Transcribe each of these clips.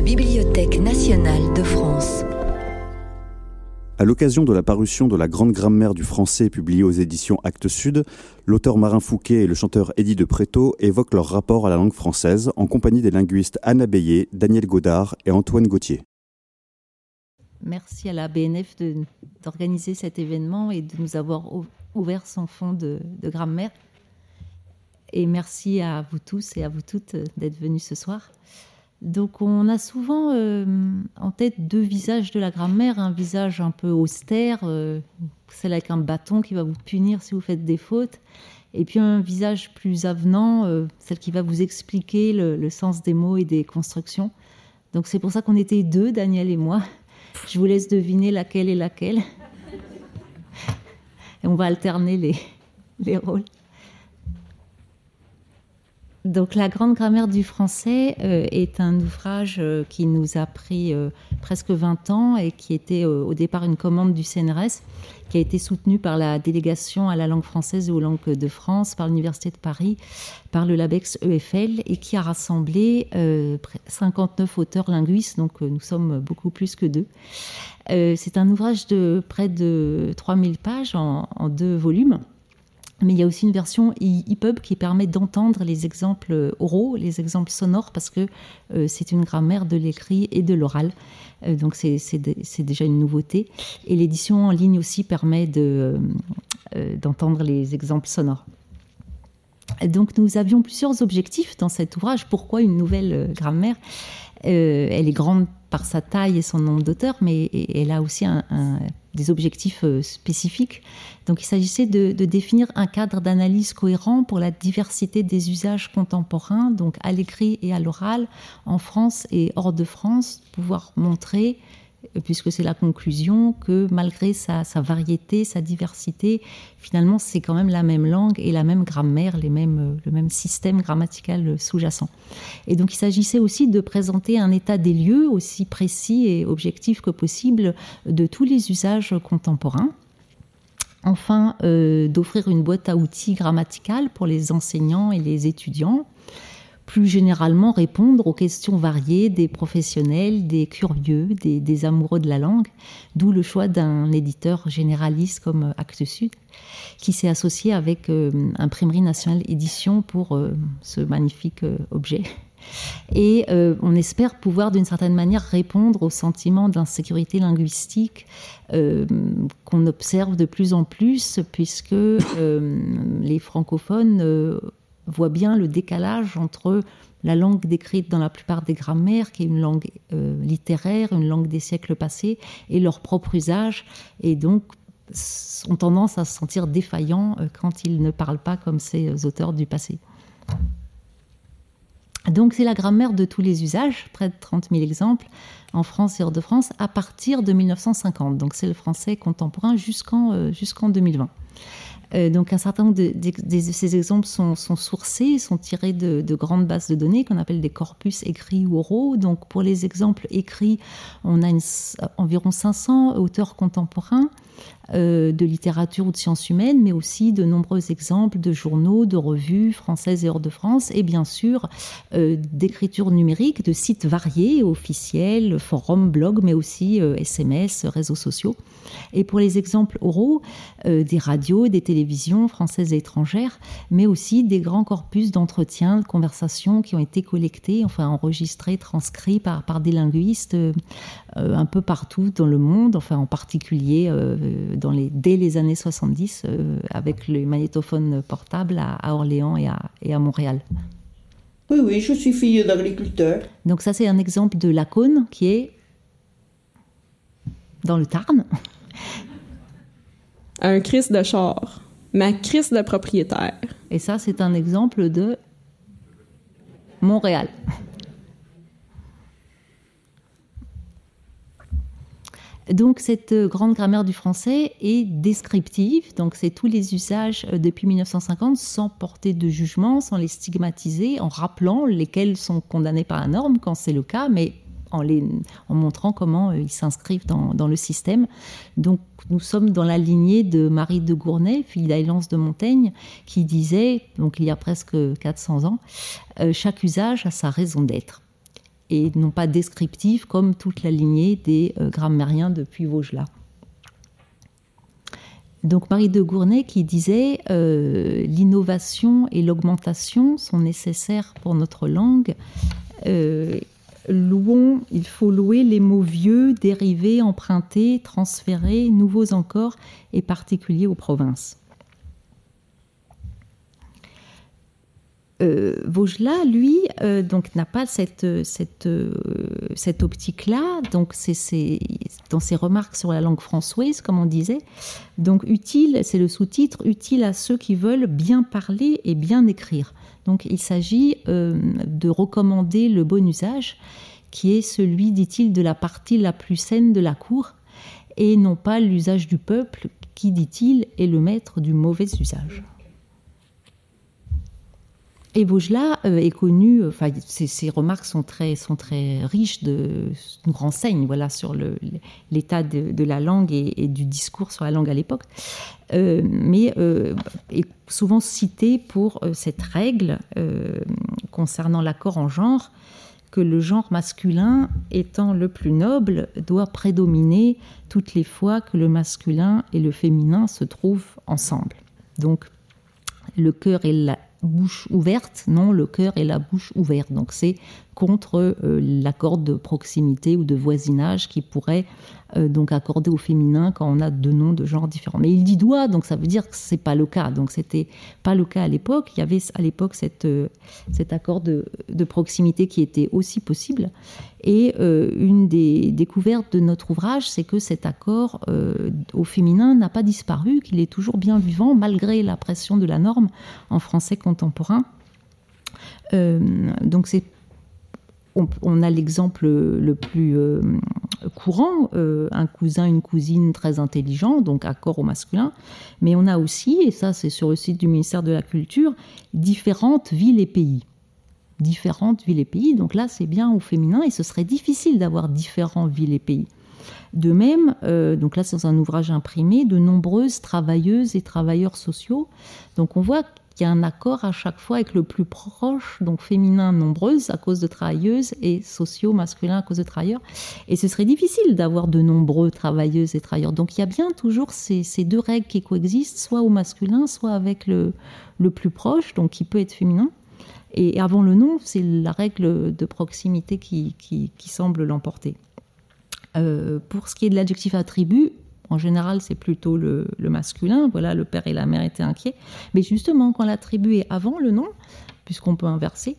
la Bibliothèque nationale de France. À l'occasion de la parution de la Grande Grammaire du français publiée aux éditions Actes Sud, l'auteur Marin Fouquet et le chanteur Eddie de Préto évoquent leur rapport à la langue française en compagnie des linguistes Anna Beillet, Daniel Godard et Antoine Gauthier. Merci à la BNF d'organiser cet événement et de nous avoir ouvert son fonds de, de grammaire. Et merci à vous tous et à vous toutes d'être venus ce soir. Donc on a souvent euh, en tête deux visages de la grammaire, un visage un peu austère, euh, celle avec un bâton qui va vous punir si vous faites des fautes, et puis un visage plus avenant, euh, celle qui va vous expliquer le, sens des mots et des constructions. Donc c'est pour ça qu'on était deux, Daniel et moi. Je vous laisse deviner laquelle est laquelle. Et on va alterner les, les rôles. Donc la grande grammaire du français euh, est un ouvrage euh, qui nous a pris euh, presque 20 ans et qui était au départ une commande du CNRS, qui a été soutenue par la délégation à la langue française et aux langues de France, par l'Université de Paris, par le LABEX EFL et qui a rassemblé 59 auteurs linguistes, donc nous sommes beaucoup plus que deux. C'est un ouvrage de près de 3000 pages en deux volumes mais il y a aussi une version EPUB qui permet d'entendre les exemples oraux, les exemples sonores, parce que euh, c'est une grammaire de l'écrit et de l'oral. Euh, donc c'est déjà une nouveauté. Et l'édition en ligne aussi permet euh, d'entendre les exemples sonores. Donc nous avions plusieurs objectifs dans cet ouvrage. Pourquoi une nouvelle grammaire? Elle est grande par sa taille et son nombre d'auteurs, mais elle a aussi des objectifs euh, spécifiques. Donc il s'agissait de, définir un cadre d'analyse cohérent pour la diversité des usages contemporains, donc à l'écrit et à l'oral, en France et hors de France, pouvoir montrer puisque c'est la conclusion, que malgré sa, variété, sa diversité, finalement, c'est quand même la même langue et la même grammaire, les mêmes, le même système grammatical sous-jacent. Et donc, il s'agissait aussi de présenter un état des lieux aussi précis et objectif que possible de tous les usages contemporains. Enfin, euh, d'offrir une boîte à outils grammaticale pour les enseignants et les étudiants plus généralement répondre aux questions variées des professionnels, des curieux, des, amoureux de la langue, d'où le choix d'un éditeur généraliste comme Actes Sud, qui s'est associé avec euh, Imprimerie nationale édition pour euh, ce magnifique euh, objet. Et on espère pouvoir d'une certaine manière répondre au sentiment d'insécurité linguistique qu'on observe de plus en plus, puisque les francophones voit bien le décalage entre la langue décrite dans la plupart des grammaires, qui est une langue euh, littéraire, une langue des siècles passés, et leur propre usage, et donc ont tendance à se sentir défaillants euh, quand ils ne parlent pas comme ces auteurs du passé. Donc c'est la grammaire de tous les usages, près de 30 000 exemples en France et hors de France, à partir de 1950. Donc c'est le français contemporain euh, jusqu'en 2020. Euh, donc un certain nombre de, ces exemples sont, sourcés, sont tirés de, de, grandes bases de données qu'on appelle des corpus écrits ou oraux. Donc pour les exemples écrits, on a environ 500 auteurs contemporains euh, de littérature ou de sciences humaines, mais aussi de nombreux exemples de journaux, de revues françaises et hors de France, et bien sûr euh, d'écriture numérique, de sites variés, officiels, forums, blogs, mais aussi SMS, euh, réseaux sociaux. Et pour les exemples oraux, des radios, des télévisions françaises et étrangères, mais aussi des grands corpus d'entretiens, de conversations qui ont été collectés, enfin enregistrés, transcrits par, par des linguistes un peu partout dans le monde, enfin en particulier dans les, dès les années 70 euh, avec les magnétophones portables à, Orléans et à, et à, Montréal. Oui, oui, je suis fille d'agriculteur. Donc ça, c'est un exemple de la cône qui est dans le Tarn. Un Christ de char. Ma Christ de propriétaire. Et ça, c'est un exemple de Montréal. Donc cette euh, grande grammaire du français est descriptive, donc c'est tous les usages euh, depuis 1950 sans porter de jugement, sans les stigmatiser, en rappelant lesquels sont condamnés par la norme quand c'est le cas, mais en, montrant comment euh, ils s'inscrivent dans, le système. Donc nous sommes dans la lignée de Marie de Gournay, fille d'Ailance de Montaigne, qui disait, donc il y a presque 400 ans, chaque usage a sa raison d'être. Et non pas descriptive comme toute la lignée des grammairiens depuis Vaugelas. Donc Marie de Gournay qui disait euh, l'innovation et l'augmentation sont nécessaires pour notre langue. Euh, louons, il faut louer les mots vieux, dérivés, empruntés, transférés, nouveaux encore et particuliers aux provinces. Euh, lui, euh, donc n'a pas cette, cette, euh, cette optique-là. Donc, c'est dans ses remarques sur la langue françoise, comme on disait. Donc, utile, c'est le sous-titre, utile à ceux qui veulent bien parler et bien écrire. Donc, il s'agit de recommander le bon usage, qui est celui, dit-il, de la partie la plus saine de la cour, et non pas l'usage du peuple, qui, dit-il, est le maître du mauvais usage. Et Vaugelas euh, est connu, enfin, ses, remarques sont très, sont très riches, de, nous renseignent voilà, sur l'état de, la langue et, du discours sur la langue à l'époque, euh, mais euh, est souvent cité pour cette règle concernant l'accord en genre, que le genre masculin étant le plus noble doit prédominer toutes les fois que le masculin et le féminin se trouvent ensemble. Donc, le cœur et la, bouche ouverte, non, le cœur et la bouche ouverte. Donc c'est contre euh, l'accord de proximité ou de voisinage qui pourrait euh, donc accorder au féminin quand on a deux noms de genres différents. Mais il dit doit, donc ça veut dire que c'est pas le cas. Donc c'était pas le cas à l'époque. Il y avait à l'époque euh, cet accord de, proximité qui était aussi possible. Et une des découvertes de notre ouvrage, c'est que cet accord au féminin n'a pas disparu, qu'il est toujours bien vivant malgré la pression de la norme en français contemporain. donc c'est on, a l'exemple le plus euh, courant, euh, un cousin, une cousine très intelligent, donc accord au masculin, mais on a aussi, et ça c'est sur le site du ministère de la Culture, différentes villes et pays. Différentes villes et pays, donc là c'est bien au féminin, et ce serait difficile d'avoir différents villes et pays. De même, euh, donc là c'est dans un ouvrage imprimé, de nombreuses travailleuses et travailleurs sociaux. Donc on voit il y a un accord à chaque fois avec le plus proche, donc féminin nombreuse à cause de travailleuses et sociaux masculins à cause de travailleurs. Et ce serait difficile d'avoir de nombreux travailleuses et travailleurs. Donc il y a bien toujours ces, deux règles qui coexistent, soit au masculin, soit avec le, plus proche, donc qui peut être féminin. Et avant le nom, c'est la règle de proximité qui, qui, semble l'emporter. Euh, pour ce qui est de l'adjectif attribut, en général, c'est plutôt le, masculin. Voilà, le père et la mère étaient inquiets. Mais justement, quand l'attribut est avant le nom, puisqu'on peut inverser,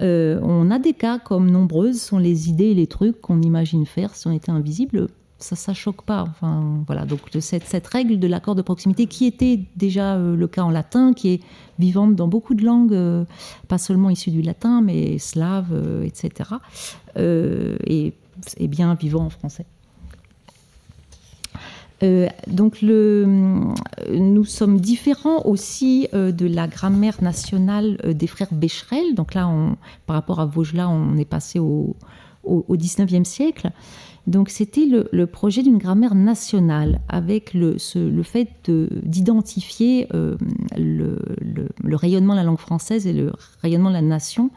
euh, on a des cas comme nombreuses sont les idées et les trucs qu'on imagine faire si on était invisible. Ça, ça choque pas. Enfin, voilà. Donc cette, cette règle de l'accord de proximité, qui était déjà euh, le cas en latin, qui est vivante dans beaucoup de langues, euh, pas seulement issues du latin, mais slave, etc., et est bien vivant en français. Euh, donc le, nous sommes différents aussi euh, de la grammaire nationale euh, des frères Becherel. Donc là, par rapport à Vaugelas, on est passé au, au, au 19e siècle. Donc c'était le, projet d'une grammaire nationale avec le, le fait d'identifier euh, le, rayonnement de la langue française et le rayonnement de la nation.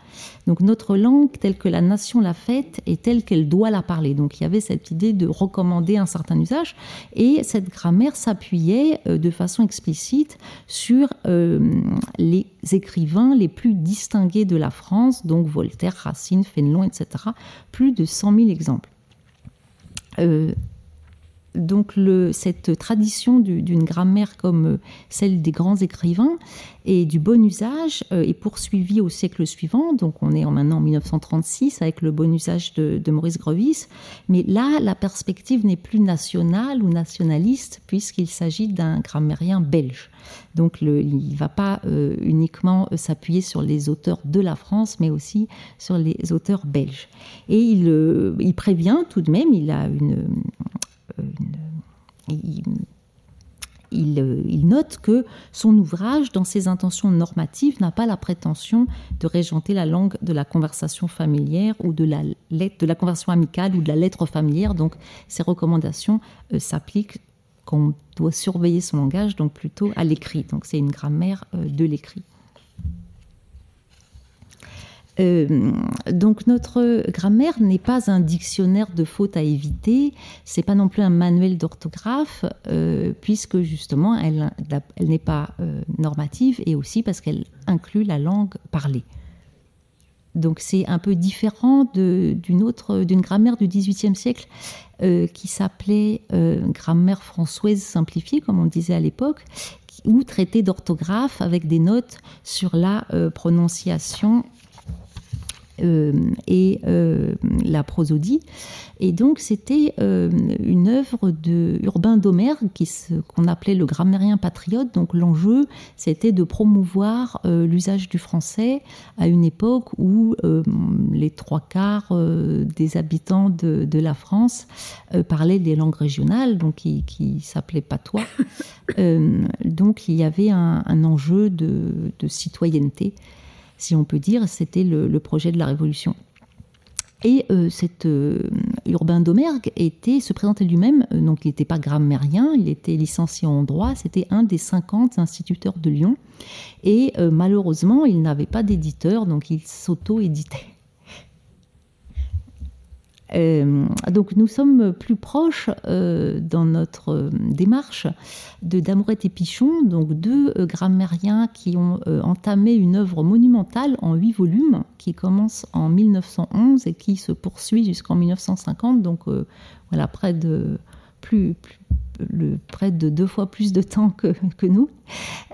Donc notre langue telle que la nation l'a faite et telle qu'elle doit la parler. Donc il y avait cette idée de recommander un certain usage et cette grammaire s'appuyait euh, de façon explicite sur euh, les écrivains les plus distingués de la France, donc Voltaire, Racine, Fénelon, etc. Plus de 100 000 exemples. Euh, donc cette tradition d'une grammaire comme euh, celle des grands écrivains et du bon usage euh, est poursuivie au siècle suivant. Donc on est maintenant en 1936 avec le bon usage de, Maurice Grevis. Mais là, la perspective n'est plus nationale ou nationaliste puisqu'il s'agit d'un grammairien belge. Donc il ne va pas uniquement s'appuyer sur les auteurs de la France, mais aussi sur les auteurs belges. Et il, il prévient tout de même, il a une il, note que son ouvrage, dans ses intentions normatives, n'a pas la prétention de régenter la langue de la conversation familière ou de la, lettre, de la conversation amicale ou de la lettre familière. Donc, ses recommandations euh, s'appliquent qu'on doit surveiller son langage, donc plutôt à l'écrit. Donc, c'est une grammaire euh, de l'écrit. Euh, donc notre grammaire n'est pas un dictionnaire de fautes à éviter, c'est pas non plus un manuel d'orthographe, euh, puisque justement elle, n'est pas euh, normative et aussi parce qu'elle inclut la langue parlée. Donc c'est un peu différent d'une autre, d'une grammaire du XVIIIe siècle qui s'appelait grammaire françoise simplifiée, comme on disait à l'époque, ou traité d'orthographe avec des notes sur la prononciation et euh, la prosodie. Et donc c'était euh, une œuvre de Urbain d'Omergue, qu'on appelait le grammairien patriote. Donc l'enjeu, c'était de promouvoir l'usage du français à une époque où les trois quarts des habitants de, la France parlaient des langues régionales, donc qui, qui s'appelaient patois. donc il y avait un, enjeu de, de citoyenneté si on peut dire, c'était le, projet de la Révolution. Et euh, cet euh, Urbain d'Omergue était, se présentait lui-même, euh, donc il n'était pas grammairien, il était licencié en droit, c'était un des 50 instituteurs de Lyon. Et malheureusement, il n'avait pas d'éditeur, donc il s'auto-éditait. Euh, donc nous sommes plus proches euh, dans notre euh, démarche de Damourette et Pichon, donc deux grammairiens qui ont entamé une œuvre monumentale en huit volumes qui commence en 1911 et qui se poursuit jusqu'en 1950. Donc voilà, près de plus, le, près de deux fois plus de temps que, nous.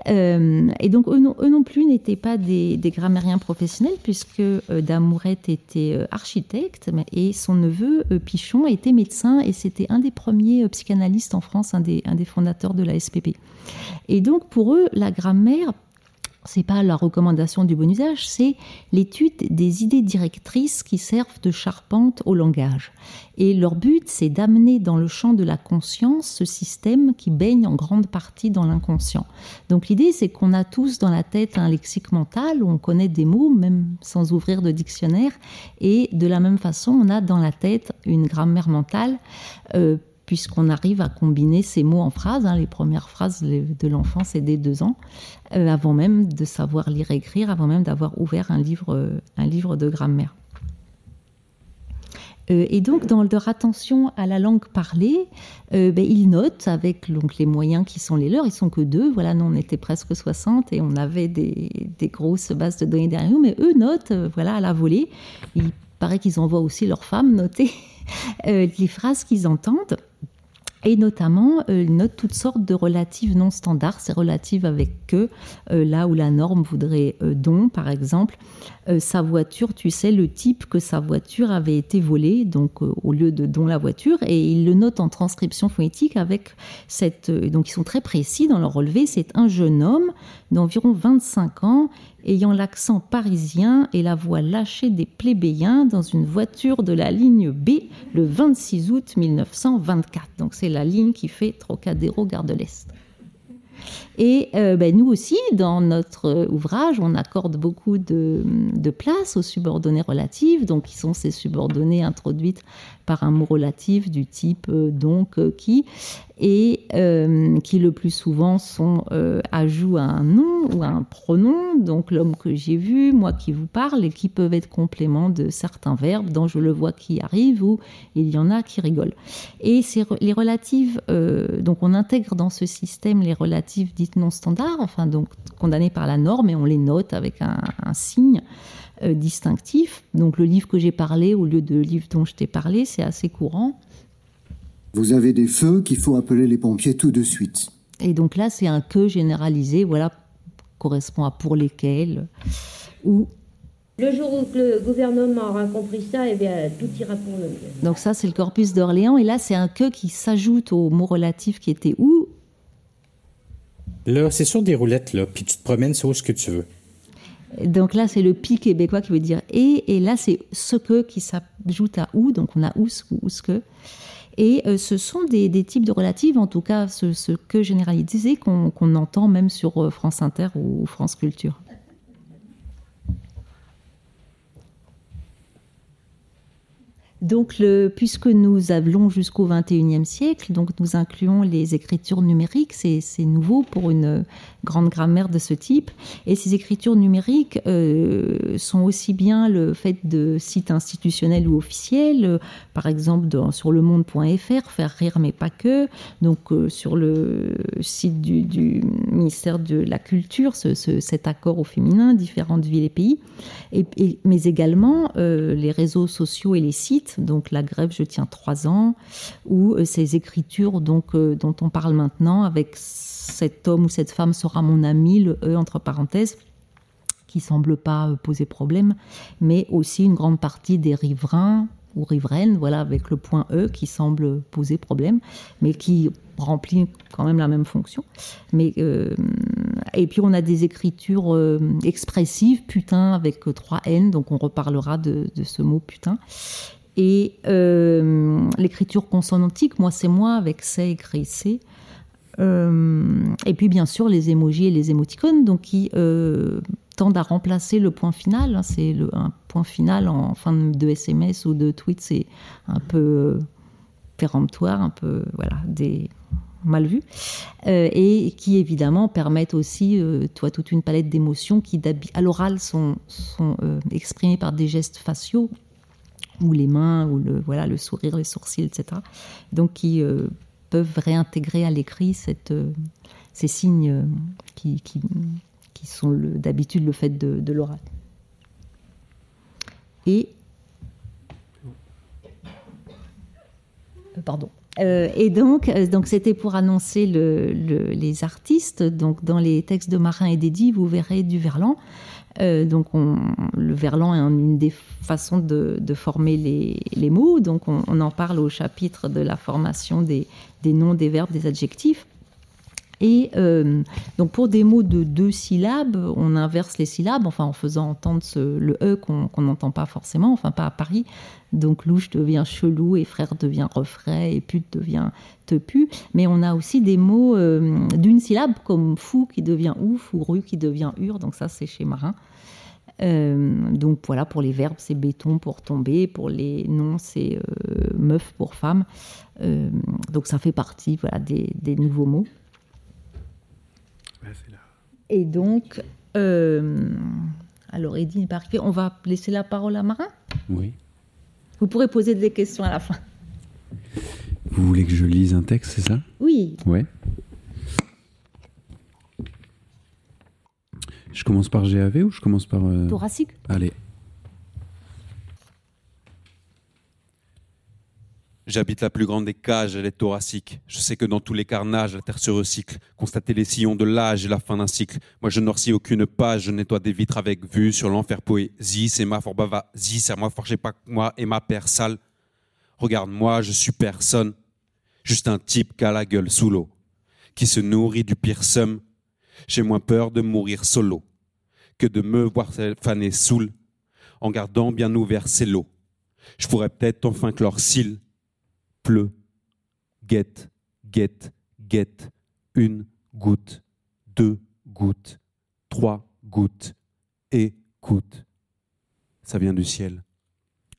Euh, et donc, eux non, plus n'étaient pas des, des, grammairiens professionnels, puisque euh, Damourette était euh, architecte et son neveu Pichon était médecin et c'était un des premiers psychanalystes en France, un des, un des fondateurs de la SPP. Et donc, pour eux, la grammaire c'est pas la recommandation du bon usage, c'est l'étude des idées directrices qui servent de charpente au langage. Et leur but, c'est d'amener dans le champ de la conscience ce système qui baigne en grande partie dans l'inconscient. Donc l'idée, c'est qu'on a tous dans la tête un lexique mental où on connaît des mots, même sans ouvrir de dictionnaire, et de la même façon, on a dans la tête une grammaire mentale. Euh, puisqu'on arrive à combiner ces mots en phrases. Hein. les premières phrases de l'enfant, c'est dès deux ans, euh, avant même de savoir lire et écrire, avant même d'avoir ouvert un livre, un livre de grammaire. Euh, et donc, dans leur attention à la langue parlée, euh, ben, ils notent avec donc, les moyens qui sont les leurs, ils sont que deux. Voilà, nous, on était presque 60 et on avait des, grosses bases de données derrière nous, mais eux notent, voilà, à la volée. Il paraît qu'ils envoient aussi leurs femmes noter les phrases qu'ils entendent. Et notamment, euh, il note toutes sortes de relatives non standards. C'est relative avec que, euh, là où la norme voudrait euh, don, par exemple. Sa voiture, tu sais, le type que sa voiture avait été volée, donc au lieu de don la voiture. Et il le note en transcription phonétique avec cette. donc ils sont très précis dans leur relevé. C'est un jeune homme d'environ 25 ans ayant l'accent parisien et la voix lâchée des plébéiens dans une voiture de la ligne B le 26 août 1924. Donc c'est la ligne qui fait Trocadéro-Gare de l'Est. Et euh, ben, nous aussi, dans notre ouvrage, on accorde beaucoup de, place aux subordonnées relatives, donc qui sont ces subordonnées introduites par un mot relatif du type euh, donc euh, qui, et qui le plus souvent sont ajout à un nom ou à un pronom, donc l'homme que j'ai vu, moi qui vous parle, et qui peuvent être compléments de certains verbes dont je le vois qui arrive ou il y en a qui rigolent. Et c'est les relatives, donc on intègre dans ce système les relatives dites non standards, enfin donc condamnées par la norme, et on les note avec un, signe euh, distinctif. Donc le livre que j'ai parlé, au lieu de livre dont je t'ai parlé, c'est assez courant. Vous avez des feux qu'il faut appeler les pompiers tout de suite. Et donc là, c'est un que généralisé, voilà, correspond à pour lesquels, ou le jour où le gouvernement aura compris ça, eh bien, tout ira pour le mieux. Donc ça, c'est le corpus d'Orléans. Et là, c'est un que qui s'ajoute au mot relatif qui était où Là, c'est sur des roulettes, là, puis tu te promènes sur ce que tu veux. Donc là, c'est le pi québécois qui veut dire et, et là, c'est ce que qui s'ajoute à ou, donc on a ou ce que. Et euh, ce sont des, types de relatives, en tout cas ce, que généralisé qu'on entend même sur euh, France Inter ou France Culture. Donc, puisque nous allons jusqu'au XXIe siècle, donc nous incluons les écritures numériques, c'est nouveau pour une grande grammaire de ce type. Et ces écritures numériques euh, sont aussi bien le fait de sites institutionnels ou officiels, euh, par exemple sur le monde.fr, faire rire mais pas que, donc euh, sur le site du, ministère de la Culture, ce, ce, cet accord au féminin, différentes villes et pays, mais également les réseaux sociaux et les sites, donc la grève je tiens trois ans, ou euh, ces écritures donc, dont on parle maintenant avec cet homme ou cette femme sera mon ami, le E entre parenthèses, qui semble pas poser problème, mais aussi une grande partie des riverains ou riveraines, voilà, avec le point E qui semble poser problème, mais qui remplit quand même la même fonction. Mais, euh, et puis on a des écritures euh, expressives, putain, avec trois N, donc on reparlera de ce mot putain. Et euh, l'écriture consonantique, moi c'est moi, avec C écrit C. Euh, et puis bien sûr les émojis et les émoticônes, donc qui euh, tendent à remplacer le point final. Hein, c'est un point final en fin de SMS ou de tweet, c'est un peu péremptoire, un peu voilà mal vu, euh, et qui évidemment permettent aussi, toi, toute une palette d'émotions qui, à l'oral, sont, exprimées par des gestes faciaux, ou les mains, ou le, voilà, le sourire, les sourcils, etc. Donc, qui euh, peuvent réintégrer à l'écrit euh, ces signes qui, qui, sont d'habitude le fait de, l'oral. Et. Pardon. Euh, et donc, euh, donc c'était pour annoncer le, le, les artistes. Donc, dans les textes de Marin et d'Eddy, vous verrez du verlan. Euh, donc, on, le verlan est une des façons de, former les, mots. Donc, on, en parle au chapitre de la formation des noms, des verbes, des adjectifs. Et euh, donc pour des mots de deux syllabes, on inverse les syllabes, en faisant entendre ce, le E qu'on n'entend pas forcément, enfin pas à Paris. Donc louche devient chelou et frère devient refrain et pute devient te pu. Mais on a aussi des mots euh, d'une syllabe comme fou qui devient ouf ou rue qui devient ur. Donc ça c'est chez Marin. Euh, donc voilà, pour les verbes, c'est béton pour tomber, pour les noms, c'est meuf pour femme. Donc ça fait partie voilà, des nouveaux mots. Et donc, euh, alors pas arrivé. On va laisser la parole à Marin? Oui. Vous pourrez poser des questions à la fin. Vous voulez que je lise un texte, c'est ça? Oui. Ouais. Je commence par GAV ou je commence par. Euh... Thoracique Allez. J'habite la plus grande des cages, elle est thoracique. Je sais que dans tous les carnages, la terre se recycle. Constater les sillons de l'âge et la fin d'un cycle. Moi, je noircis aucune page, je nettoie des vitres avec vue sur l'enfer poésie. C'est ma fort bava, zi, c'est moi j'ai pas moi et ma père sale. Regarde-moi, je suis personne. Juste un type qui a la gueule sous l'eau. Qui se nourrit du pire somme. J'ai moins peur de mourir solo que de me voir faner saoul en gardant bien ouvert ses lots. Je pourrais peut-être enfin clore cils pleut, guette, guette, guette, une goutte, deux gouttes, trois gouttes, écoute. Ça vient du ciel.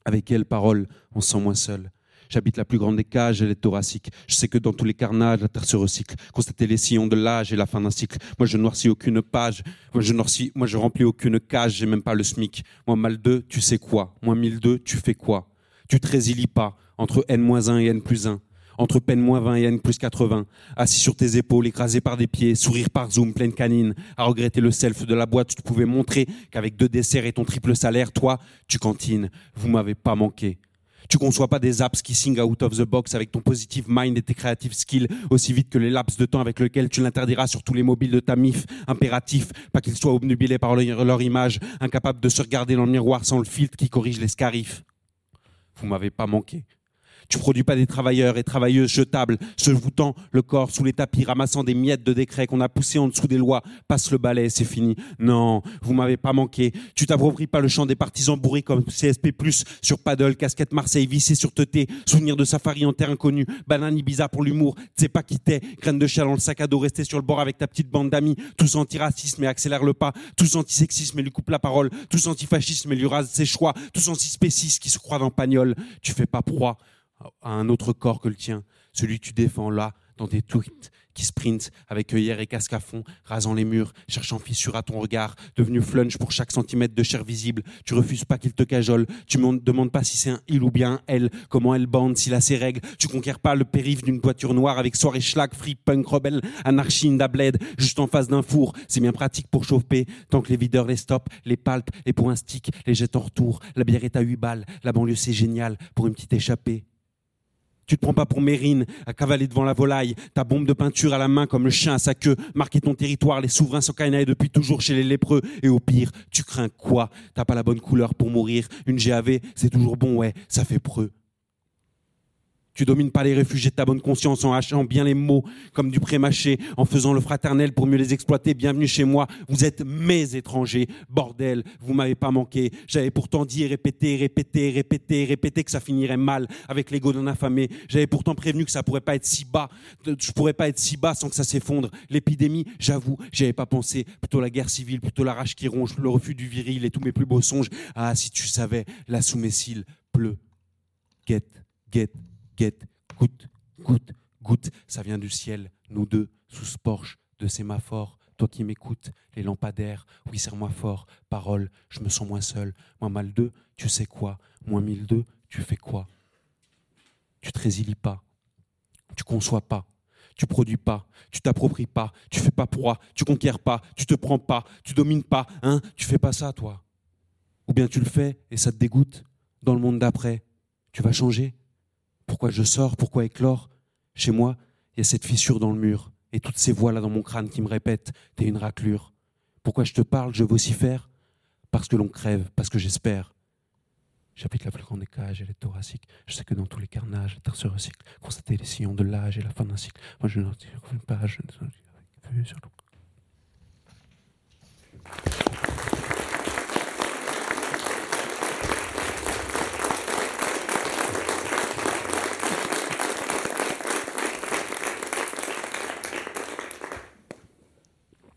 Avec quelle parole on se sent moins seul? J'habite la plus grande des cages, elle est thoracique. Je sais que dans tous les carnages, la terre se recycle. Constater les sillons de l'âge et la fin d'un cycle. Moi, je noircis aucune page. Moi, je noircis, moi, je remplis aucune cage, j'ai même pas le SMIC. Moi, mal 2, tu sais quoi? Moi, 1002, tu fais quoi? Tu te résilies pas entre N-1 et N plus 1, entre peine moins 20 et N plus 80, assis sur tes épaules, écrasé par des pieds, sourire par zoom, pleine canine, à regretter le self de la boîte, tu pouvais montrer qu'avec deux desserts et ton triple salaire, toi, tu cantines, vous m'avez pas manqué. Tu conçois pas des apps qui sing out of the box avec ton positive mind et tes creative skills aussi vite que les laps de temps avec lesquels tu l'interdiras sur tous les mobiles de ta MIF. Impératif, pas qu'ils soient obnubilés par leur image, incapables de se regarder dans le miroir sans le filtre qui corrige les scarifs. Vous m'avez pas manqué. Tu produis pas des travailleurs et travailleuses jetables, se voûtant le corps sous les tapis, ramassant des miettes de décrets qu'on a poussés en dessous des lois. Passe le balai, c'est fini. Non, vous m'avez pas manqué. Tu t'appropries pas le chant des partisans bourrés comme CSP+, sur paddle, casquette Marseille vissée sur teuté, souvenir de safari en terre inconnue, banane Ibiza pour l'humour, sais pas qui t'es, graine de chat dans le sac à dos, rester sur le bord avec ta petite bande d'amis, tous anti-racisme et accélère le pas, tous anti-sexisme et lui coupe la parole, tous antifascisme et lui rase ses choix, tous anti-spécistes qui se croient dans Pagnol. Tu fais pas proie à un autre corps que le tien, celui que tu défends là, dans tes tweets, qui sprint avec œillère et casque à fond, rasant les murs, cherchant fissure à ton regard, devenu flunch pour chaque centimètre de chair visible. Tu refuses pas qu'il te cajole, tu ne demandes pas si c'est un il ou bien un elle, comment elle bande, s'il a ses règles. Tu conquiers pas le périph' d'une voiture noire avec soirée schlag, free punk, rebelle, anarchie, bled, juste en face d'un four. C'est bien pratique pour chauffer, tant que les videurs les stoppent, les palpent, et pour stick, les jettent en retour. La bière est à 8 balles, la banlieue c'est génial pour une petite échappée. Tu te prends pas pour Mérine, à cavaler devant la volaille, ta bombe de peinture à la main comme le chien à sa queue, marquer ton territoire, les souverains sont canaillés depuis toujours chez les lépreux, et au pire, tu crains quoi? T'as pas la bonne couleur pour mourir, une GAV, c'est toujours bon, ouais, ça fait preux. Tu domines pas les réfugiés de ta bonne conscience en hachant bien les mots comme du pré-mâché, en faisant le fraternel pour mieux les exploiter. Bienvenue chez moi. Vous êtes mes étrangers. Bordel, vous m'avez pas manqué. J'avais pourtant dit et répété, répété, répété, répété que ça finirait mal avec l'ego d'un affamé. J'avais pourtant prévenu que ça pourrait pas être si bas. Je pourrais pas être si bas sans que ça s'effondre. L'épidémie, j'avoue, j'y avais pas pensé. Plutôt la guerre civile, plutôt la rage qui ronge, le refus du viril et tous mes plus beaux songes. Ah, si tu savais, là sous mes cils, pleut. Guette, guette, goutte, goutte, goutte. Ça vient du ciel, nous deux, sous ce porche de sémaphore. Toi qui m'écoutes, les lampadaires, oui, serre-moi fort. Parole, je me sens moins seul. Moins mal deux, tu sais quoi? Moins mille deux, tu fais quoi? Tu te résilies pas. Tu conçois pas. Tu produis pas, tu t'appropries pas, tu fais pas proie, tu conquiers pas, tu te prends pas, tu domines pas, hein? Tu fais pas ça, toi. Ou bien tu le fais et ça te dégoûte. Dans le monde d'après, tu vas changer. Pourquoi je sors Pourquoi éclore Chez moi, il y a cette fissure dans le mur et toutes ces voix-là dans mon crâne qui me répètent T'es une raclure. Pourquoi je te parle Je vocifère Parce que l'on crève, parce que j'espère. J'habite la plus grande des cages, elle est thoracique. Je sais que dans tous les carnages, la terre se recycle. Constater les sillons de l'âge et la fin d'un cycle. Moi, je n'en tire page. Je sur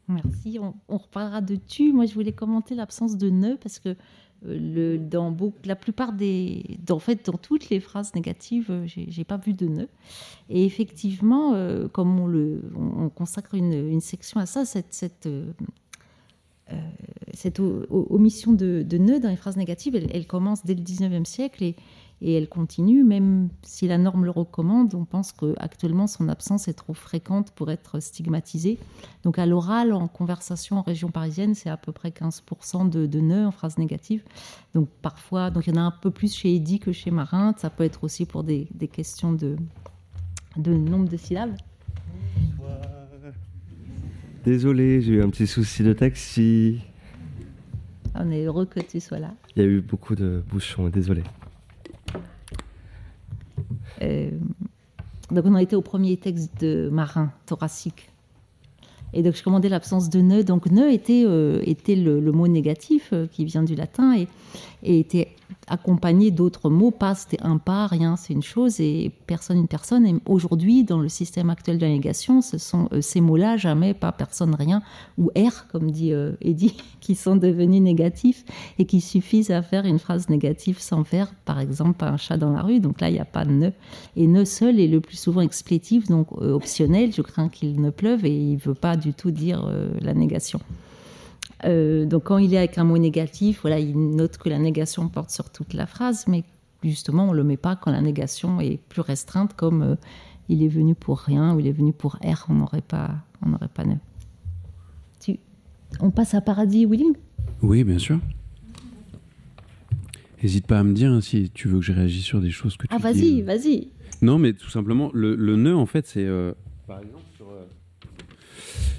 Merci. On, reparlera de tu. Moi, je voulais commenter l'absence de ne parce que euh, dans la plupart des, en fait, dans toutes les phrases négatives, euh, j'ai pas vu de ne. Et effectivement, euh, comme on consacre une, section à ça, cette, omission de, de, dans les phrases négatives, elle, commence dès le 19e siècle et elle continue, même si la norme le recommande, on pense qu'actuellement son absence est trop fréquente pour être stigmatisée. Donc à l'oral, en conversation en région parisienne, c'est à peu près 15% de, de nœuds en phrase négative. Donc parfois, donc il y en a un peu plus chez Eddy que chez Marin. Ça peut être aussi pour des, des questions de, de nombre de syllabes. Désolé, j'ai eu un petit souci de taxi. On est heureux que tu sois là. Il y a eu beaucoup de bouchons, désolé. Euh, donc on a été au premier texte de Marin, thoracique. Et donc je commandais l'absence de nœud. Donc nœud était, euh, était le, mot négatif euh, qui vient du latin et, était accompagné d'autres mots. Pas, c'était un pas, rien, c'est une chose, et personne, une personne. Et aujourd'hui, dans le système actuel de la négation, ce sont euh, ces mots-là, jamais, pas, personne, rien, ou R, comme dit Eddie, qui sont devenus négatifs et qui suffisent à faire une phrase négative sans faire, par exemple, un chat dans la rue. Donc là, il n'y a pas de ne. Et ne seul est le plus souvent explétif, donc optionnel. Je crains qu'il ne pleuve et il ne veut pas du tout dire la négation. Euh, donc quand il est avec un mot négatif, voilà, il note que la négation porte sur toute la phrase, mais justement on le met pas quand la négation est plus restreinte, comme euh, il est venu pour rien ou il est venu pour R, on n'aurait pas, on n'aurait pas ne. On passe à Paradis Willing? Oui, bien sûr. N'hésite pas à me dire hein, si tu veux que je réagisse sur des choses que tu Ah, vas-y, vas-y. Non, mais tout simplement, le, le nœud, en fait, c'est. Euh, par exemple,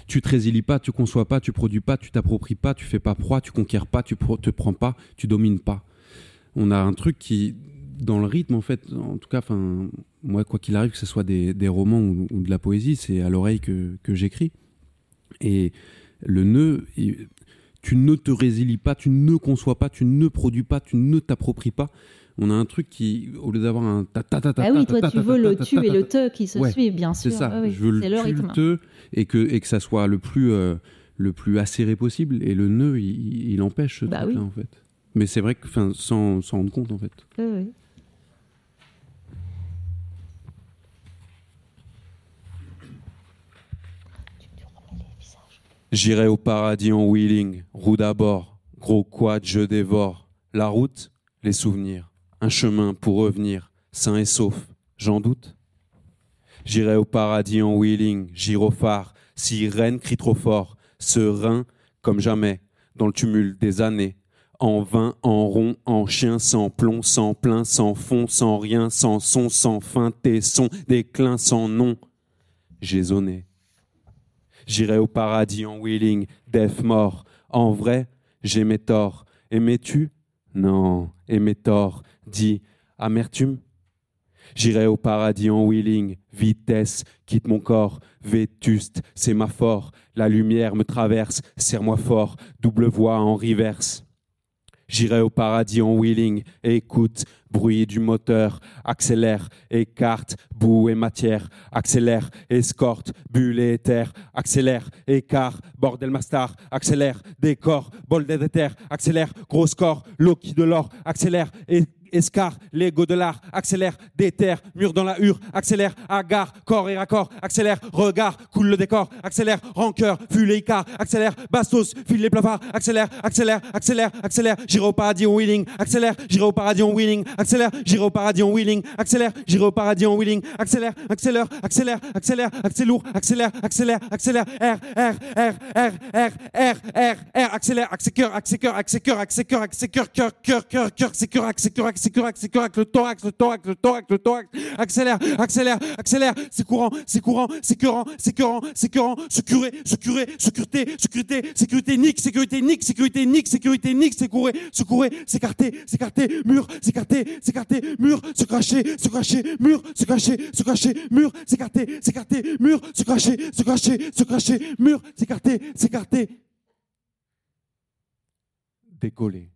tu te résilies pas, tu conçois pas, tu produis pas, tu t'appropries pas, tu fais pas proie, tu conquiers pas, tu te prends pas, tu domines pas. On a un truc qui, dans le rythme, en fait, en tout cas, moi, quoi qu'il arrive, que ce soit des, romans ou, ou, de la poésie, c'est à l'oreille que, que j'écris. Et le nœud, tu ne te résilies pas, tu ne conçois pas, tu ne produis pas, tu ne t'appropries pas. On a un truc qui, au lieu d'avoir un ta ta ta ta Ah oui, toi, tu veux le tu et le te qui se suivent, bien sûr. C'est ça. Oui, je veux le tu, le te, et que et que ça soit le plus le plus acéré possible. Et le nœud, il, il empêche ce bah truc-là, oui. en fait. Mais c'est vrai que, enfin, sans s'en rendre compte, en fait. Oui, oui. J'irai au paradis en wheeling, roue d'abord, gros quad, je dévore. La route, les souvenirs, un chemin pour revenir, sain et sauf, j'en doute. J'irai au paradis en wheeling, gyrophare, sirène crie trop fort, serein comme jamais, dans le tumulte des années, en vain, en rond, en chien, sans plomb, sans plein, sans fond, sans rien, sans son, sans fin, tes sons, déclin, sans nom. J'ai zoné. J'irai au paradis en wheeling, death mort. En vrai, j'ai mes torts. Aimais-tu? Non, et mes torts. Dis, amertume. J'irai au paradis en wheeling, vitesse, quitte mon corps, vétuste, c'est ma fort. La lumière me traverse, serre-moi fort, double voix en reverse. J'irai au paradis en wheeling, écoute, bruit du moteur, accélère, écarte, boue et matière, accélère, escorte, bulle et éther, accélère, écart, bordel mastar, accélère, décor, bol d'éther, accélère, gros score, l'eau qui de l'or, accélère, et escar, l'ego de l'art, accélère, déterre, mur dans la hure, accélère, agar, corps et raccord, accélère, regard, coule le décor, accélère, rancœur, fuit les accélère, bastos, file les plafards, accélère, accélère, accélère, accélère, j'irai au paradis en wheeling, accélère, j'irai au paradis en wheeling, accélère, j'irai au paradis en wheeling, accélère, j'irai au paradis en wheeling, accélère, accélère, accélère, accélère, accélère, lourd, accélère, accélère, accélère, R, R, R, R, R, R, R, R, accélère, accélère, accélère, accélère, accélère, accélère, cœur, cœur, cœur, cœur, accélère, accélère, le thorax, le thorax, le thorax, le thorax, accélère, accélère, accélère, c'est courant, c'est courant, c'est courant, c'est courant, c'est courant, sécuré, sécuré, sécurité, sécurité, sécurité, nique, sécurité, nique, sécurité, nique, sécurité, nique, sécuré, secourer, s'écarter, s'écarter, mur, s'écarter, s'écarter, mur, se cracher, se cracher, mur, se cracher, se cracher, mur, s'écarter, s'écarter, mur, se cracher, se cracher, se cracher, mur, s'écarter, s'écarter. Décoller.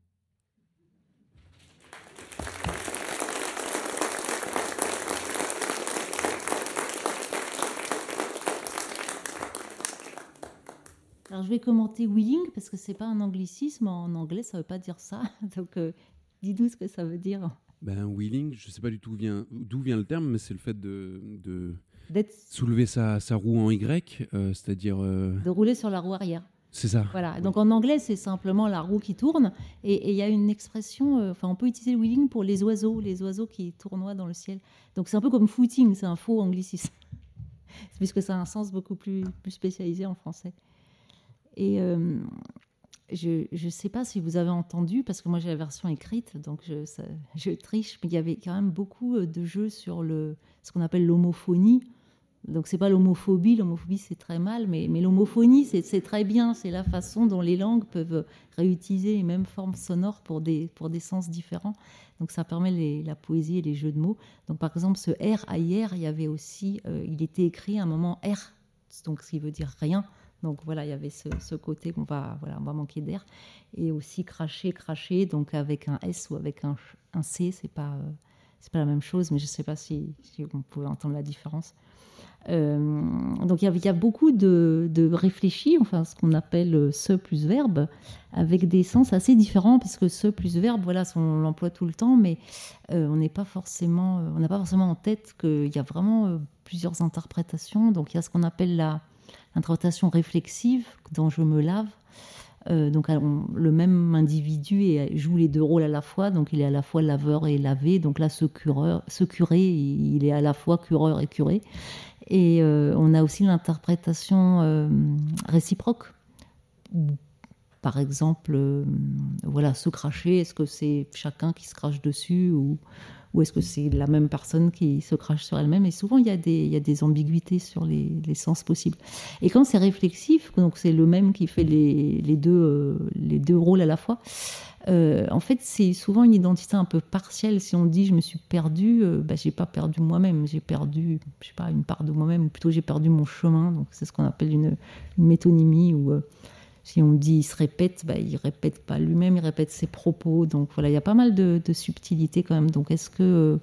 Alors je vais commenter wheeling parce que c'est pas un anglicisme. En anglais, ça veut pas dire ça. Donc euh, dis-nous ce que ça veut dire. Ben, wheeling, je sais pas du tout vient, d'où vient le terme, mais c'est le fait de, soulever sa, sa roue en Y, euh, c'est-à-dire. euh, De rouler sur la roue arrière. c'est ça. Voilà. Donc en anglais, c'est simplement la roue qui tourne. Et il y a une expression, euh, enfin, on peut utiliser le wheeling pour les oiseaux, les oiseaux qui tournoient dans le ciel. Donc c'est un peu comme footing, c'est un faux anglicisme. Puisque ça a un sens beaucoup plus, plus spécialisé en français. Et euh, je ne sais pas si vous avez entendu, parce que moi j'ai la version écrite, donc je, je triche, mais il y avait quand même beaucoup euh, de jeux sur le, ce qu'on appelle l'homophonie. Donc c'est pas l'homophobie, l'homophobie c'est très mal, mais, mais l'homophonie c'est très bien, c'est la façon dont les langues peuvent réutiliser les mêmes formes sonores pour des, pour des sens différents. Donc ça permet la poésie et les jeux de mots. Donc par exemple ce R à hier, il y avait aussi, euh, il était écrit à un moment R, donc ce qui veut dire rien. Donc voilà, il y avait ce, côté qu'on va, voilà, on va manquer d'air. Et aussi cracher, cracher, donc avec un S ou avec un, C, c'est pas, euh, c'est pas la même chose, mais je sais pas si, on pouvait entendre la différence. Euh, donc il y, a, beaucoup de, de réfléchis, enfin ce qu'on appelle euh, ce plus verbe, avec des sens assez différents, parce que ce plus verbe, voilà, on l'emploie tout le temps, mais on n'est pas forcément, on n'a pas forcément en tête qu'il y a vraiment plusieurs interprétations. Donc il y a ce qu'on appelle la l'interprétation réflexive, dont je me lave. Euh, donc on- le même individu joue les deux rôles à la fois, donc il est à la fois laveur et lavé. Donc là, ce, cureur, ce curé, il est à la fois cureur et curé. Et euh, on a aussi l'interprétation euh, réciproque. Par exemple, voilà, se cracher, est-ce que c'est chacun qui se crache dessus ou, ou est-ce que c'est la même personne qui se crache sur elle-même Et souvent, il y a des, ambiguïtés sur les, sens possibles. Et quand c'est réflexif, donc c'est le même qui fait les, euh, deux rôles à la fois, euh, en fait, c'est souvent une identité un peu partielle. Si on dit je me suis perdu, euh, bah, j'ai pas perdu moi-même, j'ai perdu, je sais pas, une part de moi-même, ou plutôt j'ai perdu mon chemin. Donc c'est ce qu'on appelle une, métonymie. Euh, si on dit il se répète, bah, il répète pas lui-même, il répète ses propos. Donc voilà, il y a pas mal de, de subtilité quand même. Donc est-ce que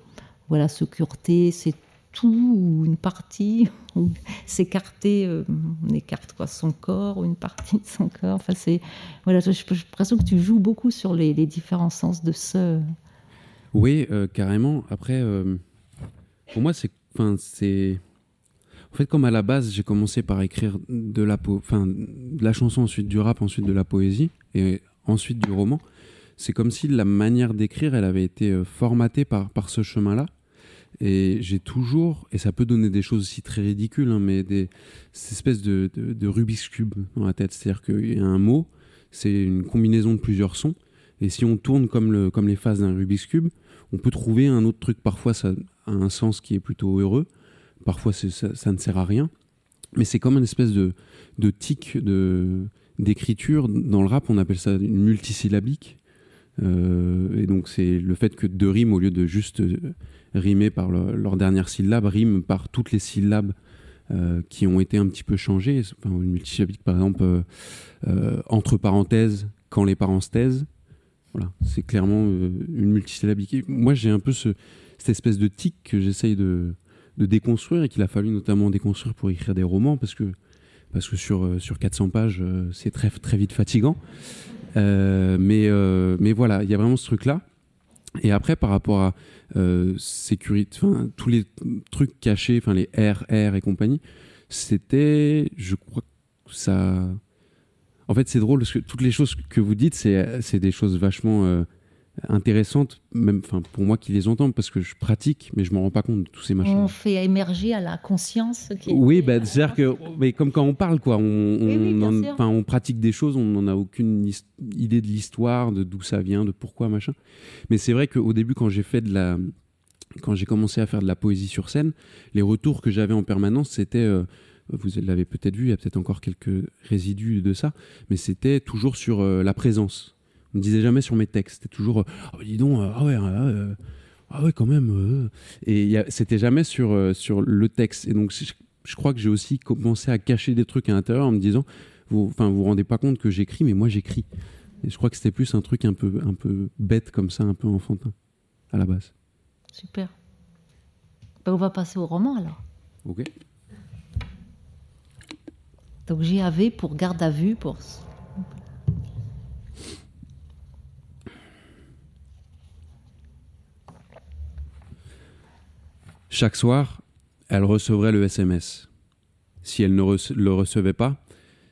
voilà, se cureter, c'est tout ou une partie, ou s'écarter, euh, on écarte quoi, son corps ou une partie de son corps. Enfin, c'est voilà, j'ai l'impression que tu joues beaucoup sur les, différents sens de ce. Oui, euh, carrément. Après, euh, pour moi, c'est, enfin, c'est, en fait, comme à la base, j'ai commencé par écrire de la, enfin, de la chanson, ensuite du rap, ensuite de la poésie, et ensuite du roman. C'est comme si la manière d'écrire, elle avait été formatée par, par ce chemin-là. Et j'ai toujours, et ça peut donner des choses aussi très ridicules, hein, mais des espèces de, de, Rubik's Cube dans la tête. C'est-à-dire qu'il y a un mot, c'est une combinaison de plusieurs sons. Et si on tourne comme, le, comme les phases d'un Rubik's Cube, on peut trouver un autre truc. Parfois, ça a un sens qui est plutôt heureux. Parfois, ça, ne sert à rien. Mais c'est comme une espèce de, de tic d'écriture. Dans le rap, on appelle ça une multisyllabique. Euh, et donc, c'est le fait que deux rimes, au lieu de juste rimés par leur dernière syllabe, riment par toutes les syllabes euh, qui ont été un petit peu changées. Enfin, une multisyllabique, par exemple, euh, entre parenthèses, quand les parents se taisent. Voilà, c'est clairement une multisyllabique. moi, j'ai un peu ce, cette espèce de tic que j'essaye de, de, déconstruire et qu'il a fallu notamment déconstruire pour écrire des romans parce que, parce que sur, sur 400 pages, c'est très, très vite fatigant. mais, mais voilà, il y a vraiment ce truc-là. Et après, par rapport à euh, sécurité, enfin tous les trucs cachés, enfin les R, R et compagnie, c'était, je crois que ça. En fait, c'est drôle parce que toutes les choses que vous dites, c'est des choses vachement euh, intéressantes, même enfin pour moi qui les entends, parce que je pratique, mais je me rends pas compte de tous ces machins. On fait émerger à la conscience. Qui oui, bah, c'est-à-dire que, mais comme quand on parle, quoi, on, on, on pratique des choses, on n'en a aucune idée de l'histoire, de d'où ça vient, de pourquoi, machin. Mais c'est vrai qu'au début, quand j'ai fait de la, quand j'ai commencé à faire de la poésie sur scène, les retours que j'avais en permanence, c'était euh, vous l'avez peut-être vu, il y a peut-être encore quelques résidus de ça, mais c'était toujours sur euh, la présence ne disait jamais sur mes textes. C'était toujours, oh, dis donc, euh, ah ouais, euh, ah ouais, quand même. Et c'était jamais sur, sur le texte. Et donc, je, crois que j'ai aussi commencé à cacher des trucs à l'intérieur en me disant, vous, enfin, vous vous rendez pas compte que j'écris, mais moi j'écris. Et je crois que c'était plus un truc un peu, un peu bête comme ça, un peu enfantin, à la base. Super. Ben, on va passer au roman alors. Ok. Donc JAV pour garde à vue, pour Chaque soir, elle recevrait le SMS. Si elle ne le recevait pas,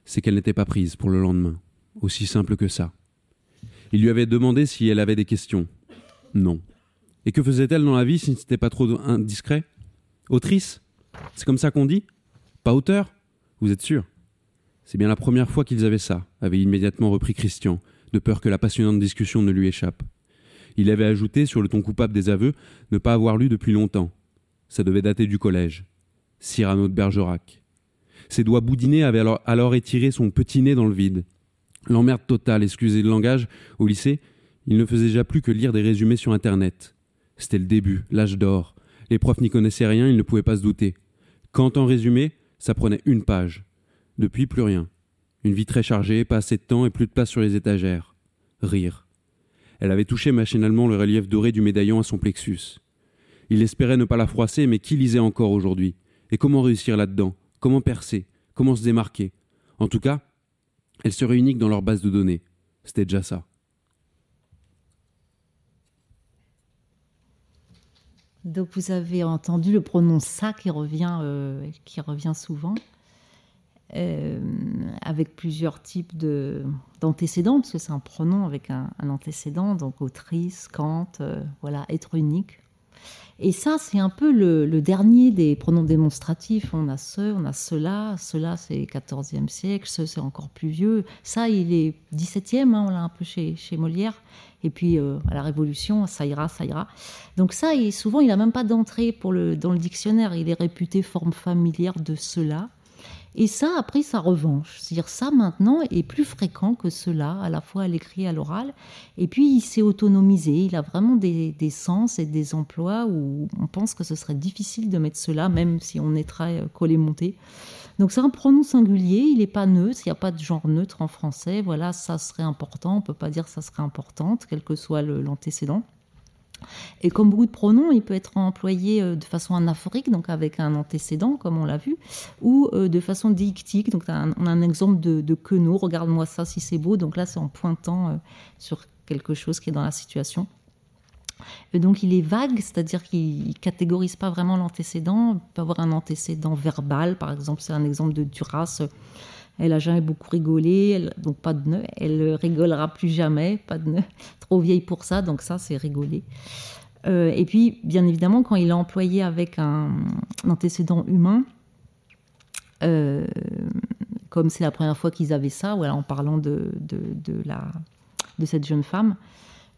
c'est qu'elle n'était pas prise pour le lendemain. Aussi simple que ça. Il lui avait demandé si elle avait des questions. Non. Et que faisait-elle dans la vie si ce n'était pas trop indiscret? Autrice? C'est comme ça qu'on dit? Pas auteur? Vous êtes sûr? C'est bien la première fois qu'ils avaient ça, avait immédiatement repris Christian, de peur que la passionnante discussion ne lui échappe. Il avait ajouté, sur le ton coupable des aveux, ne pas avoir lu depuis longtemps, ça devait dater du collège. Cyrano de Bergerac. Ses doigts boudinés avaient alors, étiré son petit nez dans le vide. L'emmerde totale, excusez le langage, au lycée, il ne faisait déjà plus que lire des résumés sur Internet. C'était le début, l'âge d'or. Les profs n'y connaissaient rien, ils ne pouvaient pas se douter. Quand en résumé, ça prenait une page. Depuis, plus rien. Une vie très chargée, pas assez de temps et plus de place sur les étagères. Rire. Elle avait touché machinalement le relief doré du médaillon à son plexus. Il espérait ne pas la froisser, mais qui lisait encore aujourd'hui? Et comment réussir là-dedans? Comment percer? Comment se démarquer? En tout cas, elle serait unique dans leur base de données. C'était déjà ça. Donc vous avez entendu le pronom ça qui revient, euh, qui revient souvent, euh, avec plusieurs types d'antécédents, parce que c'est un pronom avec un, antécédent, donc autrice, Kant, euh, voilà, être unique. Et ça, c'est un peu le, dernier des pronoms démonstratifs. On a ce, on a cela. Cela, c'est 14e siècle. Ce, c'est encore plus vieux. Ça, il est 17e. Hein, on l'a un peu chez, Molière. Et puis, euh, à la Révolution, ça ira, ça ira. Donc ça, souvent, il n'a même pas d'entrée dans le dictionnaire. Il est réputé forme familière de cela. Et ça a pris sa revanche. C'est-à-dire ça maintenant est plus fréquent que cela, à la fois à l'écrit et à l'oral. Et puis il s'est autonomisé. Il a vraiment des, des, sens et des emplois où on pense que ce serait difficile de mettre cela, même si on est très euh, collé-monté. Donc c'est un pronom singulier, il n'est pas neutre, il n'y a pas de genre neutre en français. Voilà, ça serait important, on ne peut pas dire ça serait importante, quel que soit l'antécédent. Et comme beaucoup de pronoms, il peut être employé euh, de façon anaphorique, donc avec un antécédent, comme on l'a vu, ou euh, de façon dictique. Donc, on a un exemple de, de queneau, regarde-moi ça si c'est beau. Donc là, c'est en pointant euh, sur quelque chose qui est dans la situation. Et donc il est vague, c'est-à-dire qu'il catégorise pas vraiment l'antécédent. Il peut avoir un antécédent verbal, par exemple, c'est un exemple de Duras. Elle a jamais beaucoup rigolé, donc pas de nœud. Elle rigolera plus jamais, pas de nœud. Trop vieille pour ça, donc ça c'est rigoler. Euh, et puis, bien évidemment, quand il est employé avec un, antécédent humain, euh, comme c'est la première fois qu'ils avaient ça, voilà, en parlant de, la, de cette jeune femme,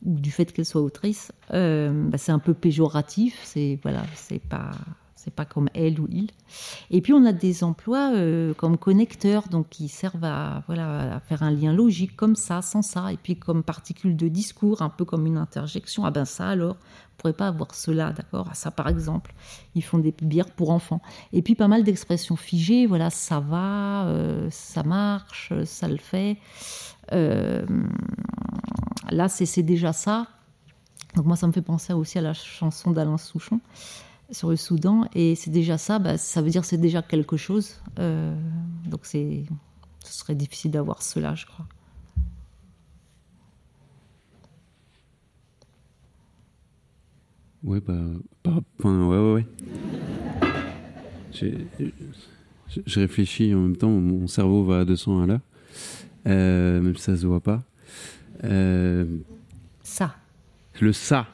du fait qu'elle soit autrice, euh, bah, c'est un peu péjoratif. C'est voilà, c'est pas c'est pas comme elle ou il. Et puis on a des emplois euh, comme connecteurs, donc qui servent à, voilà, à faire un lien logique comme ça, sans ça, et puis comme particule de discours, un peu comme une interjection. Ah ben ça alors, on pourrait pas avoir cela, d'accord? Ah, Ça par exemple, ils font des bières pour enfants. Et puis pas mal d'expressions figées, voilà, ça va, euh, ça marche, ça le fait. Euh, là, c'est déjà ça. Donc moi, ça me fait penser aussi à la chanson d'Alain Souchon sur le Soudan. Et c'est déjà ça, bah, ça veut dire c'est déjà quelque chose. Euh, donc c'est, ce serait difficile d'avoir cela, je crois. Ouais, bah, enfin, ouais, ouais, ouais. Je réfléchis en même temps, mon cerveau va à 200 à l'heure, euh, même si ça se voit pas. Euh, ça. Le ça.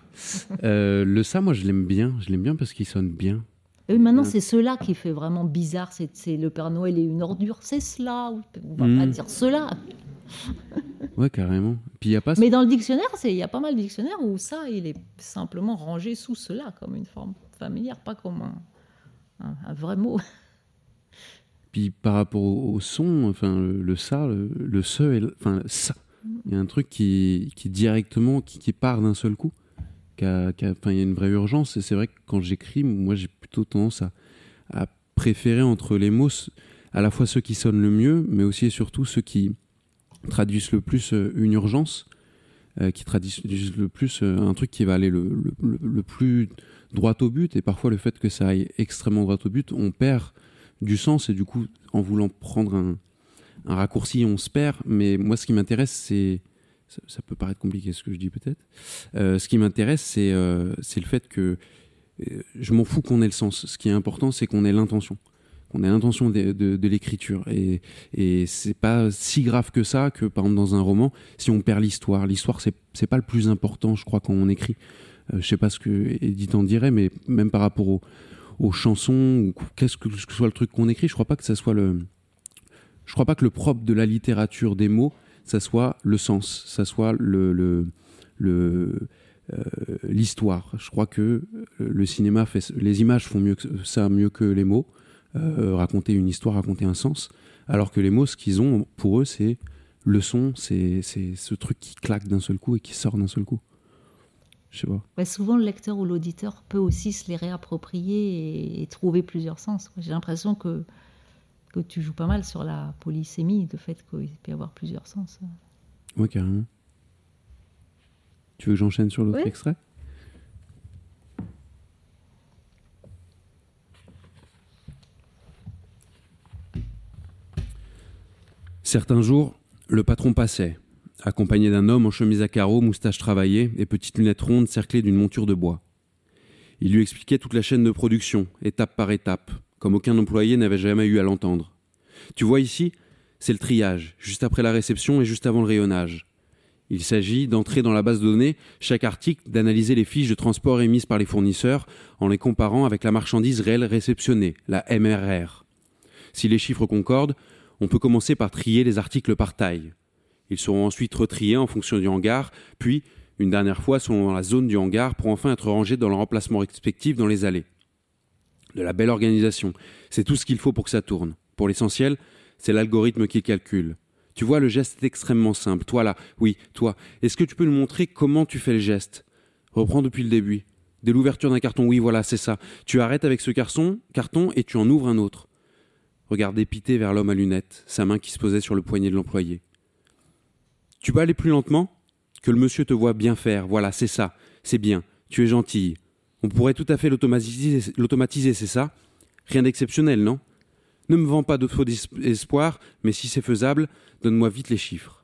Euh, le ça, moi, je l'aime bien. Je l'aime bien parce qu'il sonne bien. Et maintenant, c'est cela qui fait vraiment bizarre. C'est le Père Noël est une ordure. C'est cela. On va pas hmm. dire cela. ouais, carrément. Puis y a pas. Mais dans le dictionnaire, il y a pas mal de dictionnaires où ça, il est simplement rangé sous cela, comme une forme familière, pas comme un, vrai mot. Puis par rapport au, son, enfin le, ça, le, le ce, enfin ça, il y a un truc qui, qui directement qui, qui part d'un seul coup il y a une vraie urgence. Et c'est vrai que quand j'écris, moi, j'ai plutôt tendance à, à, préférer entre les mots à la fois ceux qui sonnent le mieux, mais aussi et surtout ceux qui traduisent le plus euh, une urgence, euh, qui traduisent le plus euh, un truc qui va aller le, le, le, plus droit au but. Et parfois, le fait que ça aille extrêmement droit au but, on perd du sens. Et du coup, en voulant prendre un, un raccourci, on se perd. Mais moi, ce qui m'intéresse, c'est ça, peut paraître compliqué ce que je dis peut-être. Euh, ce qui m'intéresse, c'est euh, le fait que euh, je m'en fous qu'on ait le sens. Ce qui est important, c'est qu'on ait l'intention. Qu'on ait l'intention de, l'écriture. Et, et c'est pas si grave que ça que, par exemple, dans un roman, si on perd l'histoire. L'histoire, c'est pas le plus important, je crois, quand on écrit. Euh, je sais pas ce que Edith en dirait, mais même par rapport aux, aux chansons, ou qu'est-ce que, que soit le truc qu'on écrit, je crois pas que ça soit le. Je crois pas que le propre de la littérature des mots, ça soit le sens, ça soit euh, l'histoire. Je crois que le cinéma fait, les images font mieux que ça mieux que les mots. Euh, raconter une histoire, raconter un sens. Alors que les mots, ce qu'ils ont pour eux, c'est le son, c'est ce truc qui claque d'un seul coup et qui sort d'un seul coup. Je sais pas. Bah, souvent, le lecteur ou l'auditeur peut aussi se les réapproprier et trouver plusieurs sens. J'ai l'impression que que tu joues pas mal sur la polysémie, le fait qu'il peut y avoir plusieurs sens. Oui, carrément. Tu veux que j'enchaîne sur l'autre extrait? Certains jours, le patron passait, accompagné d'un homme en chemise à carreaux, moustache travaillée et petites lunettes rondes cerclées d'une monture de bois. Il lui expliquait toute la chaîne de production, étape par étape, comme aucun employé n'avait jamais eu à l'entendre. Tu vois ici, c'est le triage, juste après la réception et juste avant le rayonnage. Il s'agit d'entrer dans la base de données chaque article, d'analyser les fiches de transport émises par les fournisseurs en les comparant avec la marchandise réelle réceptionnée, la MRR. Si les chiffres concordent, on peut commencer par trier les articles par taille. Ils seront ensuite retriés en fonction du hangar, puis, une dernière fois, selon la zone du hangar pour enfin être rangés dans leur emplacement respectif dans les allées de la belle organisation. C'est tout ce qu'il faut pour que ça tourne. Pour l'essentiel, c'est l'algorithme qui calcule. Tu vois, le geste est extrêmement simple. Toi là, oui, toi. Est-ce que tu peux nous montrer comment tu fais le geste? Reprends depuis le début. Dès l'ouverture d'un carton, oui, voilà, c'est ça. Tu arrêtes avec ce carton, carton et tu en ouvres un autre. Regarde dépité vers l'homme à lunettes, sa main qui se posait sur le poignet de l'employé. Tu peux aller plus lentement? Que le monsieur te voit bien faire. Voilà, c'est ça. C'est bien. Tu es gentille. On pourrait tout à fait l'automatiser, c'est ça? Rien d'exceptionnel, non? Ne me vends pas de faux espoirs, mais si c'est faisable, donne-moi vite les chiffres.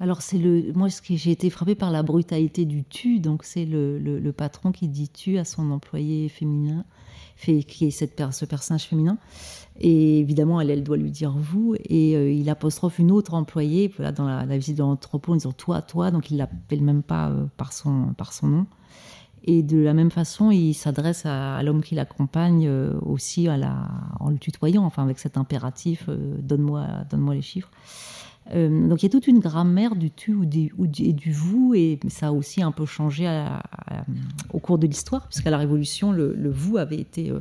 Alors c'est le, moi ce que j'ai été frappé par la brutalité du tu, donc c'est le, le, patron qui dit tu à son employé féminin, fait, qui est cette, ce personnage féminin, et évidemment elle, doit lui dire vous, et euh, il apostrophe une autre employée là, dans la, visite de l'entrepôt en disant toi, toi, donc il l'appelle même pas euh, par, son, par son nom. Et de la même façon, il s'adresse à, l'homme qui l'accompagne euh, aussi la, en le tutoyant, enfin avec cet impératif donne-moi donne les chiffres. Euh, donc il y a toute une grammaire du tu ou du, et du vous, et ça a aussi un peu changé au cours de l'histoire, puisqu'à la Révolution, le, vous avait été euh,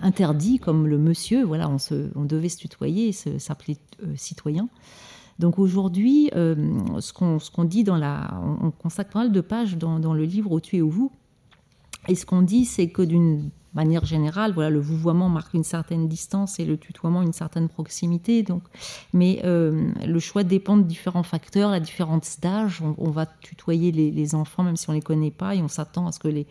interdit comme le monsieur. Voilà, on, se, on devait se tutoyer et s'appeler euh, citoyen. Donc aujourd'hui, ce qu'on dit dans la. On consacre pas mal de pages dans, dans le livre au tu et au vous. Et ce qu'on dit, c'est que d'une manière générale, voilà, le vouvoiement marque une certaine distance et le tutoiement une certaine proximité. Donc, mais euh, le choix dépend de différents facteurs, la différence d'âge. On, va tutoyer les, enfants même si on les connaît pas et on s'attend à ce que les,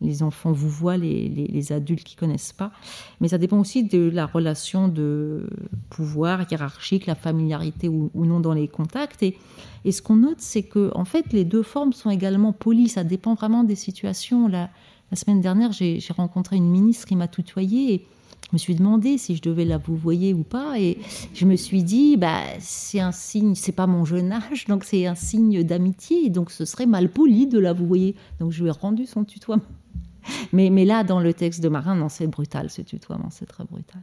les enfants vous voient, les, les, adultes qui connaissent pas. Mais ça dépend aussi de la relation de pouvoir hiérarchique, la familiarité ou, non dans les contacts. Et, et ce qu'on note, c'est que en fait, les deux formes sont également polies. Ça dépend vraiment des situations. La, la semaine dernière, j'ai rencontré une ministre qui m'a tutoyée et je me suis demandé si je devais la vous voyez ou pas. Et je me suis dit, bah, c'est un signe, c'est pas mon jeune âge, donc c'est un signe d'amitié. Donc ce serait mal poli de la vous voyez. Donc je lui ai rendu son tutoiement. Mais, mais là, dans le texte de Marin, non, c'est brutal ce tutoiement, c'est très brutal.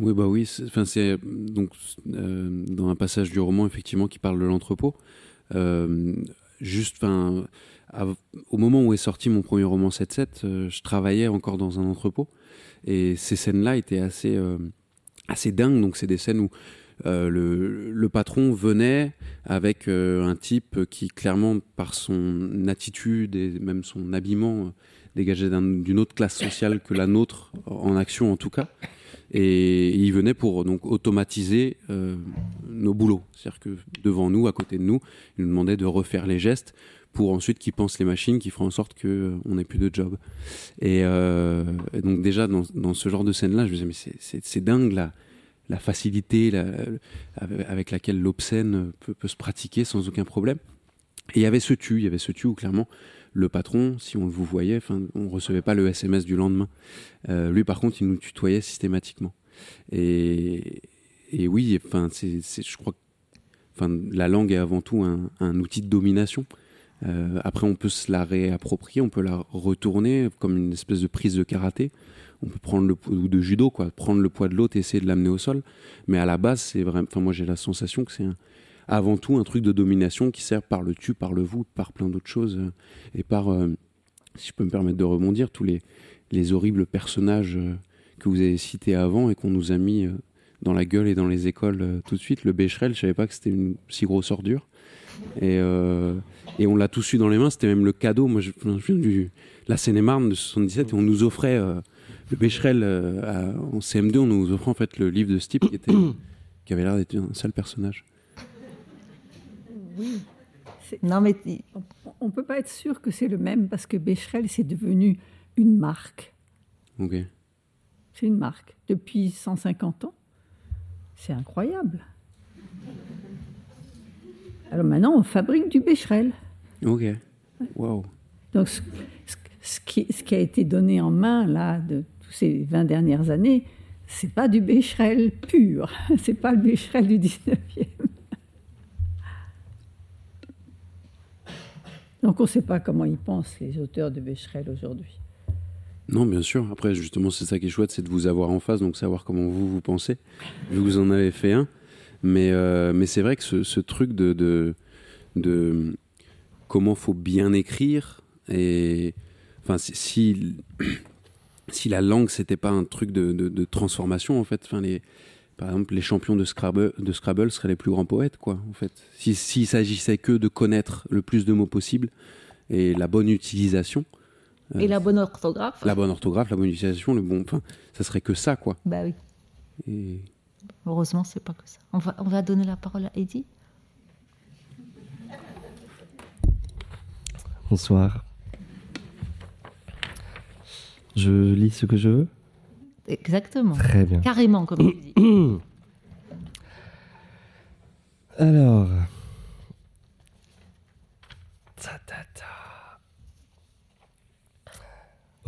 Oui, bah oui. C'est donc euh, dans un passage du roman effectivement qui parle de l'entrepôt. Euh, juste, enfin, au moment où est sorti mon premier roman 7-7, euh, je travaillais encore dans un entrepôt. Et ces scènes-là étaient assez, euh, assez dingues. Donc, c'est des scènes où euh, le, le, patron venait avec un type qui, clairement, par son attitude et même son habillement, dégageait d'une autre classe sociale que la nôtre, en action en tout cas. Et il venait pour donc automatiser nos boulots. C'est-à-dire que devant nous, à côté de nous, il nous demandait de refaire les gestes pour ensuite qu'ils pensent les machines qui feront en sorte qu'on euh, n'ait plus de job. Euh, et, donc déjà dans, dans, ce genre de scène-là, je me disais mais c'est dingue la, la facilité avec laquelle l'obscène peut, peut, se pratiquer sans aucun problème. Et il y avait ce tu, il y avait ce tu où clairement le patron, si on vous voyait, enfin, on recevait pas le SMS du lendemain. Euh, lui, par contre, il nous tutoyait systématiquement. Et, et oui, enfin, c'est, je crois, enfin, la langue est avant tout un, un outil de domination. Euh, après, on peut se la réapproprier, on peut la retourner comme une espèce de prise de karaté. On peut prendre le ou de judo, quoi, prendre le poids de l'autre et essayer de l'amener au sol. Mais à la base, c'est vraiment. Enfin, moi, j'ai la sensation que c'est avant tout un truc de domination qui sert par le tu, par le vous, par plein d'autres choses euh, et par, euh, si je peux me permettre de rebondir, tous les les horribles personnages que vous avez cités avant et qu'on nous a mis dans la gueule et dans les écoles tout de suite. Le Becherel, je savais pas que c'était une si grosse ordure. Et, euh, et on l'a tous eu dans les mains. C'était même le cadeau. Moi, je, viens du la Seine-et-Marne de 77 et on nous offrait euh, le Becherel euh, en CM2. On nous offrait en fait le livre de ce type qui avait l'air d'être un sale personnage. Oui. Non, mais on ne peut pas être sûr que c'est le même parce que Becherel, c'est devenu une marque. Ok. C'est une marque depuis 150 ans. C'est incroyable. Alors maintenant, on fabrique du Becherel. Ok. Wow. Donc, ce, qui, ce, qui, a été donné en main là de tous ces 20 dernières années, c'est pas du Becherel pur. C'est pas le Becherel du 19e. Donc on ne sait pas comment ils pensent, les auteurs de Becherel aujourd'hui. Non, bien sûr. Après, justement, c'est ça qui est chouette, c'est de vous avoir en face, donc savoir comment vous, vous pensez. Vous en avez fait un. Mais, euh, mais c'est vrai que ce, truc de, de, de, comment faut bien écrire, et enfin, si, si la langue c'était pas un truc de, de, transformation en fait. Enfin les par exemple, les champions de Scrabble, de Scrabble seraient les plus grands poètes, quoi, en fait. S'il s'agissait que de connaître le plus de mots possible et la bonne utilisation. Et la bonne orthographe. La bonne orthographe, la bonne utilisation, le bon. Enfin, ça serait que ça, quoi. Bah oui. Et... Heureusement, c'est pas que ça. On va, on va donner la parole à Eddie. Bonsoir. Je lis ce que je veux? Exactement. Très bien. Carrément, comme tu dis. Alors.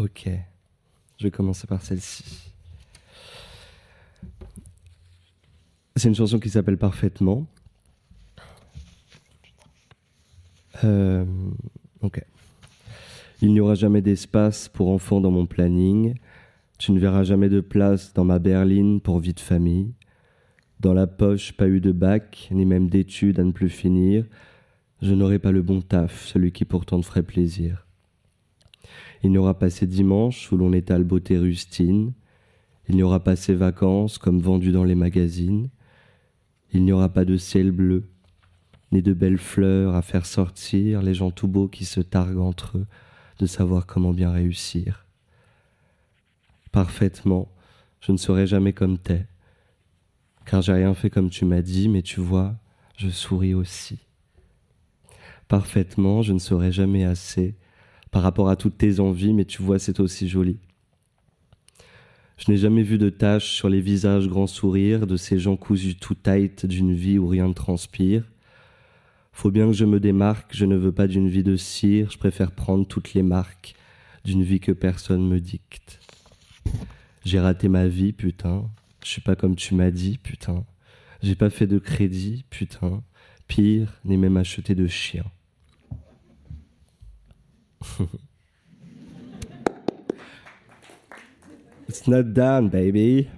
Ok. Je vais commencer par celle-ci. C'est une chanson qui s'appelle Parfaitement. Euh, ok. Il n'y aura jamais d'espace pour enfants dans mon planning. Tu ne verras jamais de place dans ma berline pour vie de famille. Dans la poche, pas eu de bac, ni même d'études à ne plus finir. Je n'aurai pas le bon taf, celui qui pourtant te ferait plaisir. Il n'y aura pas ces dimanches où l'on étale beauté rustine. Il n'y aura pas ces vacances comme vendues dans les magazines. Il n'y aura pas de ciel bleu, ni de belles fleurs à faire sortir les gens tout beaux qui se targuent entre eux de savoir comment bien réussir parfaitement, je ne serai jamais comme t'es. Car j'ai rien fait comme tu m'as dit, mais tu vois, je souris aussi. Parfaitement, je ne serai jamais assez par rapport à toutes tes envies, mais tu vois, c'est aussi joli. Je n'ai jamais vu de taches sur les visages grands sourires de ces gens cousus tout tight d'une vie où rien ne transpire. Faut bien que je me démarque, je ne veux pas d'une vie de cire, je préfère prendre toutes les marques d'une vie que personne me dicte. J'ai raté ma vie, putain. Je suis pas comme tu m'as dit, putain. J'ai pas fait de crédit, putain. Pire, ni même acheté de chien. It's not baby.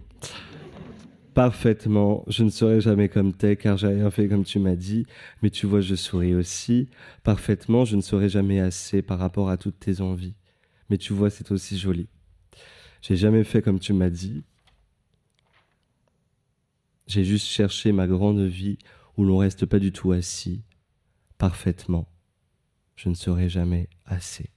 Parfaitement, je ne serai jamais comme t'es car j'ai rien fait comme tu m'as dit, mais tu vois, je souris aussi. Parfaitement, je ne serai jamais assez par rapport à toutes tes envies, mais tu vois, c'est aussi joli. J'ai jamais fait comme tu m'as dit. J'ai juste cherché ma grande vie où l'on reste pas du tout assis, parfaitement. Je ne serai jamais assez.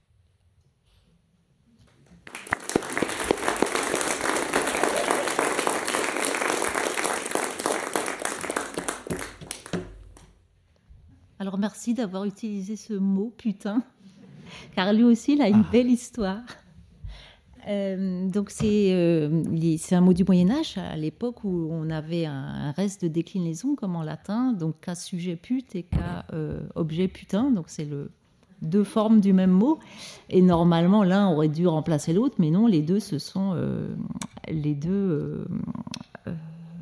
Alors merci d'avoir utilisé ce mot putain, car lui aussi il a une ah. belle histoire. Euh, donc euh, c'est un mot du Moyen Âge, à l'époque où on avait un, reste de déclinaison comme en latin, donc cas sujet pute et cas euh, objet putain, donc c'est le deux formes du même mot. Et normalement l'un aurait dû remplacer l'autre, mais non, les deux se sont les deux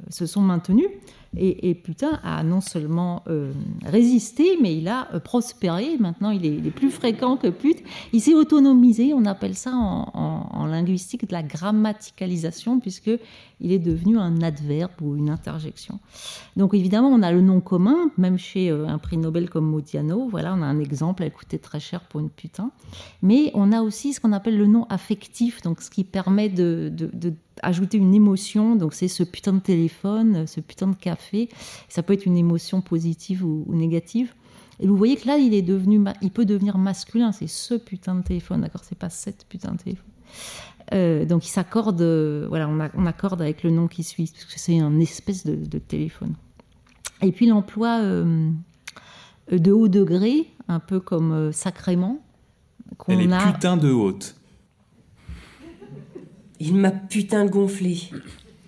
se sont maintenus. Et, putain a non seulement euh, résisté, mais il a euh, prospéré. Maintenant, il est, plus fréquent que pute. Il s'est autonomisé. On appelle ça en, linguistique de la grammaticalisation, puisque il est devenu un adverbe ou une interjection. Donc, évidemment, on a le nom commun, même chez euh, un prix Nobel comme Modiano. Voilà, on a un exemple. Elle coûtait très cher pour une putain. Mais on a aussi ce qu'on appelle le nom affectif, donc ce qui permet de ajouter une émotion. Donc, c'est ce putain de téléphone, ce putain de café ça peut être une émotion positive ou, négative. Et vous voyez que là, il est devenu, il peut devenir masculin. C'est ce putain de téléphone, d'accord? C'est pas cette putain de téléphone. Euh, donc il s'accorde, voilà, on, accorde avec le nom qui suit, parce que c'est un espèce de, téléphone. Et puis l'emploi euh, de haut degré, un peu comme euh, sacrément. Elle est putain de haute. Il m'a putain gonflé.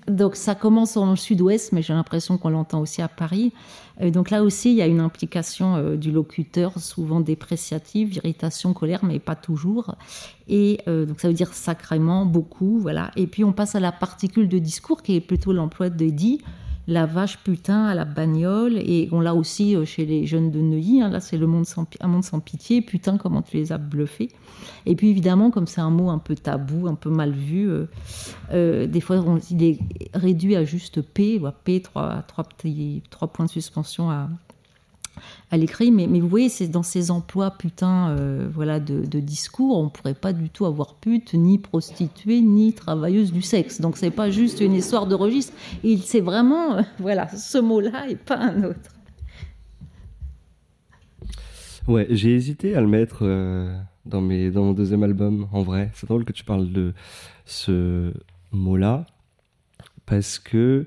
Donc ça commence dans le sud-ouest, mais j'ai l'impression qu'on l'entend aussi à Paris. donc là aussi, il y a une implication euh, du locuteur, souvent dépréciative, irritation, colère, mais pas toujours. Et euh, donc ça veut dire sacrément, beaucoup, voilà. Et puis on passe à la particule de discours, qui est plutôt l'emploi de dit la vache putain à la bagnole. Et on l'a aussi euh, chez les jeunes de Neuilly. Hein. là, c'est le monde sans, un monde sans pitié. Putain, comment tu les as bluffés. Et puis évidemment, comme c'est un mot un peu tabou, un peu mal vu, euh, euh, des fois il est réduit à juste P, P, trois, trois, petits, trois points de suspension à, à l'écrit, mais, vous voyez, c'est dans ces emplois putain euh, voilà, de, discours, on ne pourrait pas du tout avoir pute, ni prostituée, ni travailleuse du sexe. Donc c'est pas juste une histoire de registre, c'est vraiment euh, voilà, ce mot-là et pas un autre. Ouais, j'ai hésité à le mettre euh, dans, mes, dans mon deuxième album, en vrai. C'est drôle que tu parles de ce mot-là, parce que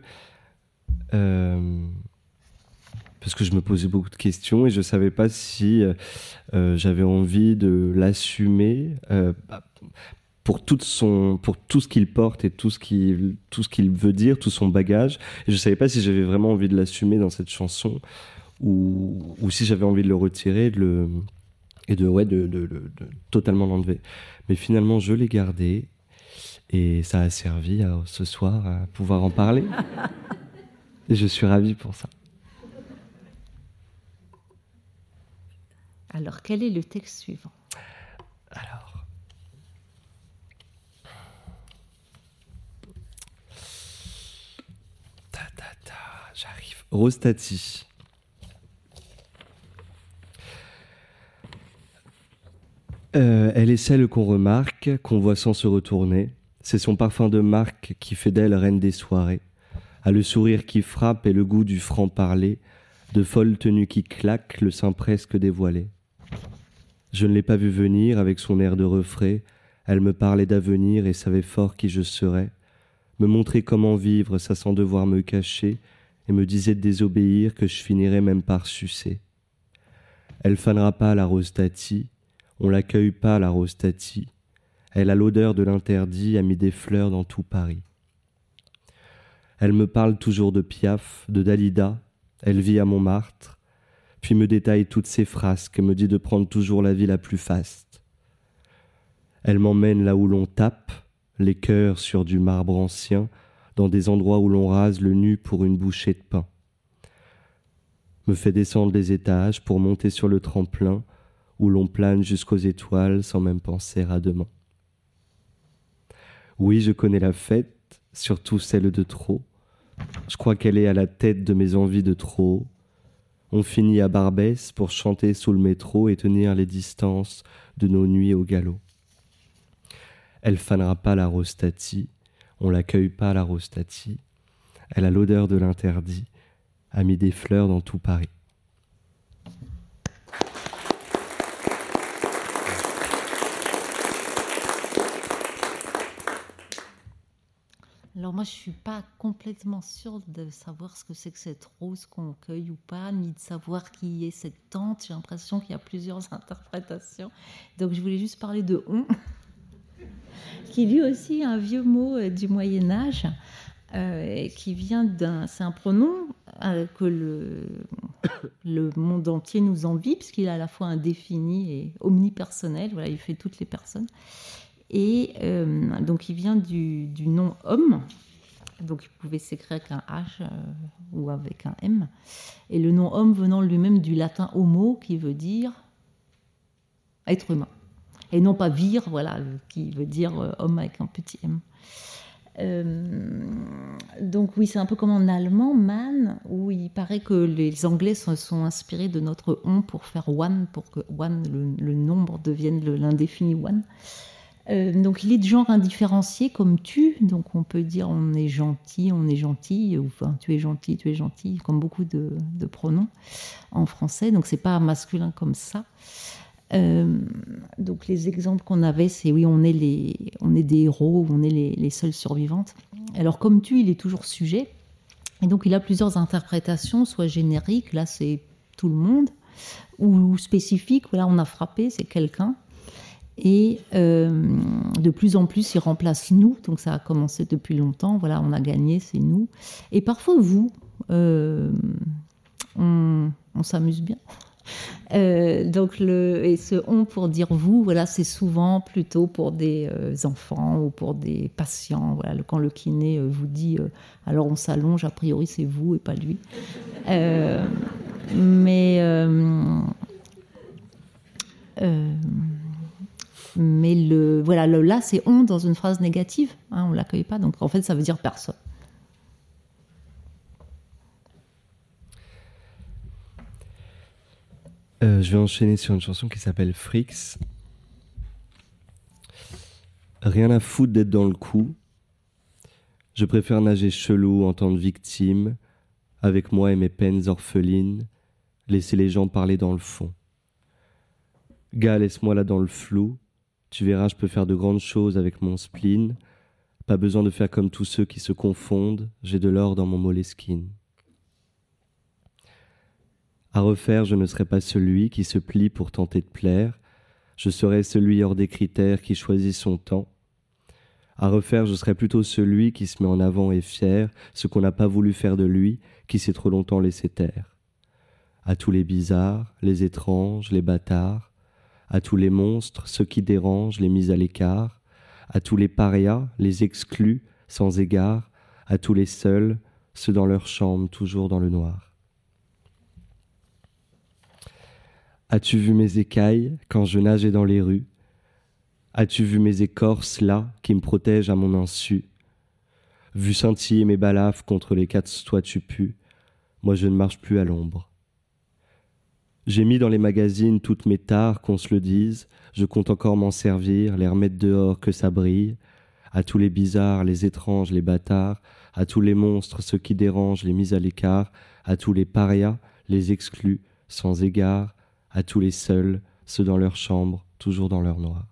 parce que je me posais beaucoup de questions et je savais pas si euh, euh, j'avais envie de l'assumer euh, bah, pour son pour tout ce qu'il porte et tout ce qu'il tout ce qu'il veut dire tout son bagage. Et je savais pas si j'avais vraiment envie de l'assumer dans cette chanson ou, ou si j'avais envie de le retirer de le et de ouais de, de, de, de totalement l'enlever. Mais finalement je l'ai gardé et ça a servi à, ce soir à pouvoir en parler. Et je suis ravi pour ça Alors, quel est le texte suivant? Alors. Ta, ta, ta, j'arrive. Rostati. Euh, elle est celle qu'on remarque, qu'on voit sans se retourner. C'est son parfum de marque qui fait d'elle reine des soirées. A le sourire qui frappe et le goût du franc-parler, de folles tenues qui claquent, le sein presque dévoilé. Je ne l'ai pas vue venir avec son air de refrain. Elle me parlait d'avenir et savait fort qui je serais, me montrait comment vivre, ça sans devoir me cacher, et me disait de désobéir que je finirais même par sucer. Elle fanera pas la rose tati, on l'accueille pas la rose tati. Elle a l'odeur de l'interdit, a mis des fleurs dans tout Paris. Elle me parle toujours de Piaf, de Dalida, elle vit à Montmartre, puis me détaille toutes ses frasques, me dit de prendre toujours la vie la plus faste. Elle m'emmène là où l'on tape, les cœurs sur du marbre ancien, dans des endroits où l'on rase le nu pour une bouchée de pain. Me fait descendre des étages pour monter sur le tremplin, où l'on plane jusqu'aux étoiles sans même penser à demain. Oui, je connais la fête, surtout celle de trop. Je crois qu'elle est à la tête de mes envies de trop, on finit à Barbès pour chanter sous le métro et tenir les distances de nos nuits au galop. Elle fanera pas la rostati, on l'accueille pas la rostati. Elle a l'odeur de l'interdit, a mis des fleurs dans tout Paris. Alors moi, je suis pas complètement sûre de savoir ce que c'est que cette rose qu'on cueille ou pas, ni de savoir qui est cette tante. J'ai l'impression qu'il y a plusieurs interprétations. Donc je voulais juste parler de on, qui lui aussi est un vieux mot euh, du Moyen Âge, euh, qui vient d'un, c'est un pronom euh, que le, le monde entier nous envie, puisqu'il est à la fois indéfini et omnipersonnel. Voilà, il fait toutes les personnes. Et euh, donc, il vient du, nom homme. Donc, il pouvait s'écrire avec un H euh, ou avec un M. Et le nom homme venant lui-même du latin homo, qui veut dire être humain. Et non pas vir, voilà, qui veut dire euh, homme avec un petit M. donc oui, c'est un peu comme en allemand, man, où il paraît que les Anglais sont, sont inspirés de notre on pour faire one, pour que one, le nombre, devienne l'indéfini one. Euh, donc il est de genre indifférencié comme tu, donc on peut dire on est gentil, on est gentil, ou enfin tu es gentil, tu es gentil, comme beaucoup de, pronoms en français, donc c'est pas masculin comme ça. Euh, donc les exemples qu'on avait, c'est oui, on est, les, on est des héros, on est les, les seules survivantes. Alors comme tu, il est toujours sujet, et donc il a plusieurs interprétations, soit génériques, là c'est tout le monde, ou spécifique, voilà, on a frappé, c'est quelqu'un. Et euh, de plus en plus, il remplace nous. Donc ça a commencé depuis longtemps. Voilà, on a gagné, c'est nous. Et parfois vous, euh, on, s'amuse bien. Euh, donc le et ce on pour dire vous, voilà, c'est souvent plutôt pour des enfants ou pour des patients. Voilà, quand le kiné vous dit alors on s'allonge, a priori c'est vous et pas lui. mais mais le, voilà, là, c'est on dans une phrase négative. Hein, on ne l'accueille pas. Donc en fait, ça veut dire personne. Euh, je vais enchaîner sur une chanson qui s'appelle Frix. Rien à foutre d'être dans le coup. Je préfère nager chelou en tant que victime, avec moi et mes peines orphelines, laisser les gens parler dans le fond. Gars, laisse-moi là dans le flou. Tu verras, je peux faire de grandes choses avec mon spleen. Pas besoin de faire comme tous ceux qui se confondent. J'ai de l'or dans mon moleskine. À refaire, je ne serai pas celui qui se plie pour tenter de plaire. Je serai celui hors des critères qui choisit son temps. À refaire, je serai plutôt celui qui se met en avant et fier, ce qu'on n'a pas voulu faire de lui, qui s'est trop longtemps laissé taire. À tous les bizarres, les étranges, les bâtards, à tous les monstres, ceux qui dérangent, les mis à l'écart, à tous les parias, les exclus, sans égard, à tous les seuls, ceux dans leur chambre, toujours dans le noir. As-tu vu mes écailles quand je nageais dans les rues? As-tu vu mes écorces là qui me protègent à mon insu? Vu scintiller mes balafres contre les quatre toits tu pues, moi je ne marche plus à l'ombre. J'ai mis dans les magazines toutes mes tares, qu'on se le dise. Je compte encore m'en servir, les remettre dehors que ça brille. À tous les bizarres, les étranges, les bâtards, à tous les monstres, ceux qui dérangent, les mis à l'écart, à tous les parias, les exclus, sans égard, à tous les seuls, ceux dans leur chambre, toujours dans leur noir.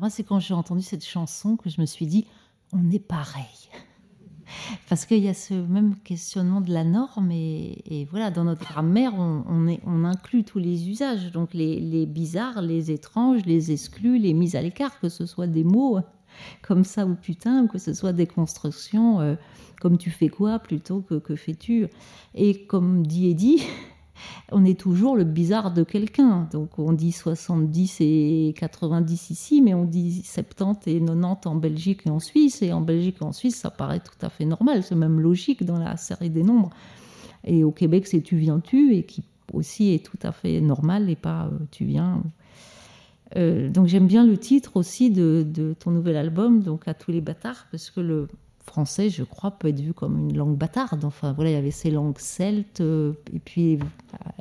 Moi, c'est quand j'ai entendu cette chanson que je me suis dit, on est pareil. Parce qu'il y a ce même questionnement de la norme et, voilà, dans notre grammaire, on, est, on, inclut tous les usages, donc les, bizarres, les étranges, les exclus, les mises à l'écart, que ce soit des mots comme ça ou putain, que ce soit des constructions euh, comme tu fais quoi plutôt que que fais-tu. Et comme dit Eddie, on est toujours le bizarre de quelqu'un. Donc on dit 70 et 90 ici, mais on dit 70 et 90 en Belgique et en Suisse. Et en Belgique et en Suisse, ça paraît tout à fait normal, c'est même logique dans la série des nombres. Et au Québec, c'est tu viens tu, et qui aussi est tout à fait normal et pas euh, tu viens. Euh, donc j'aime bien le titre aussi de, de, ton nouvel album, donc à tous les bâtards, parce que le, français, je crois, peut être vu comme une langue bâtarde. Enfin, voilà, il y avait ces langues celtes, euh, et puis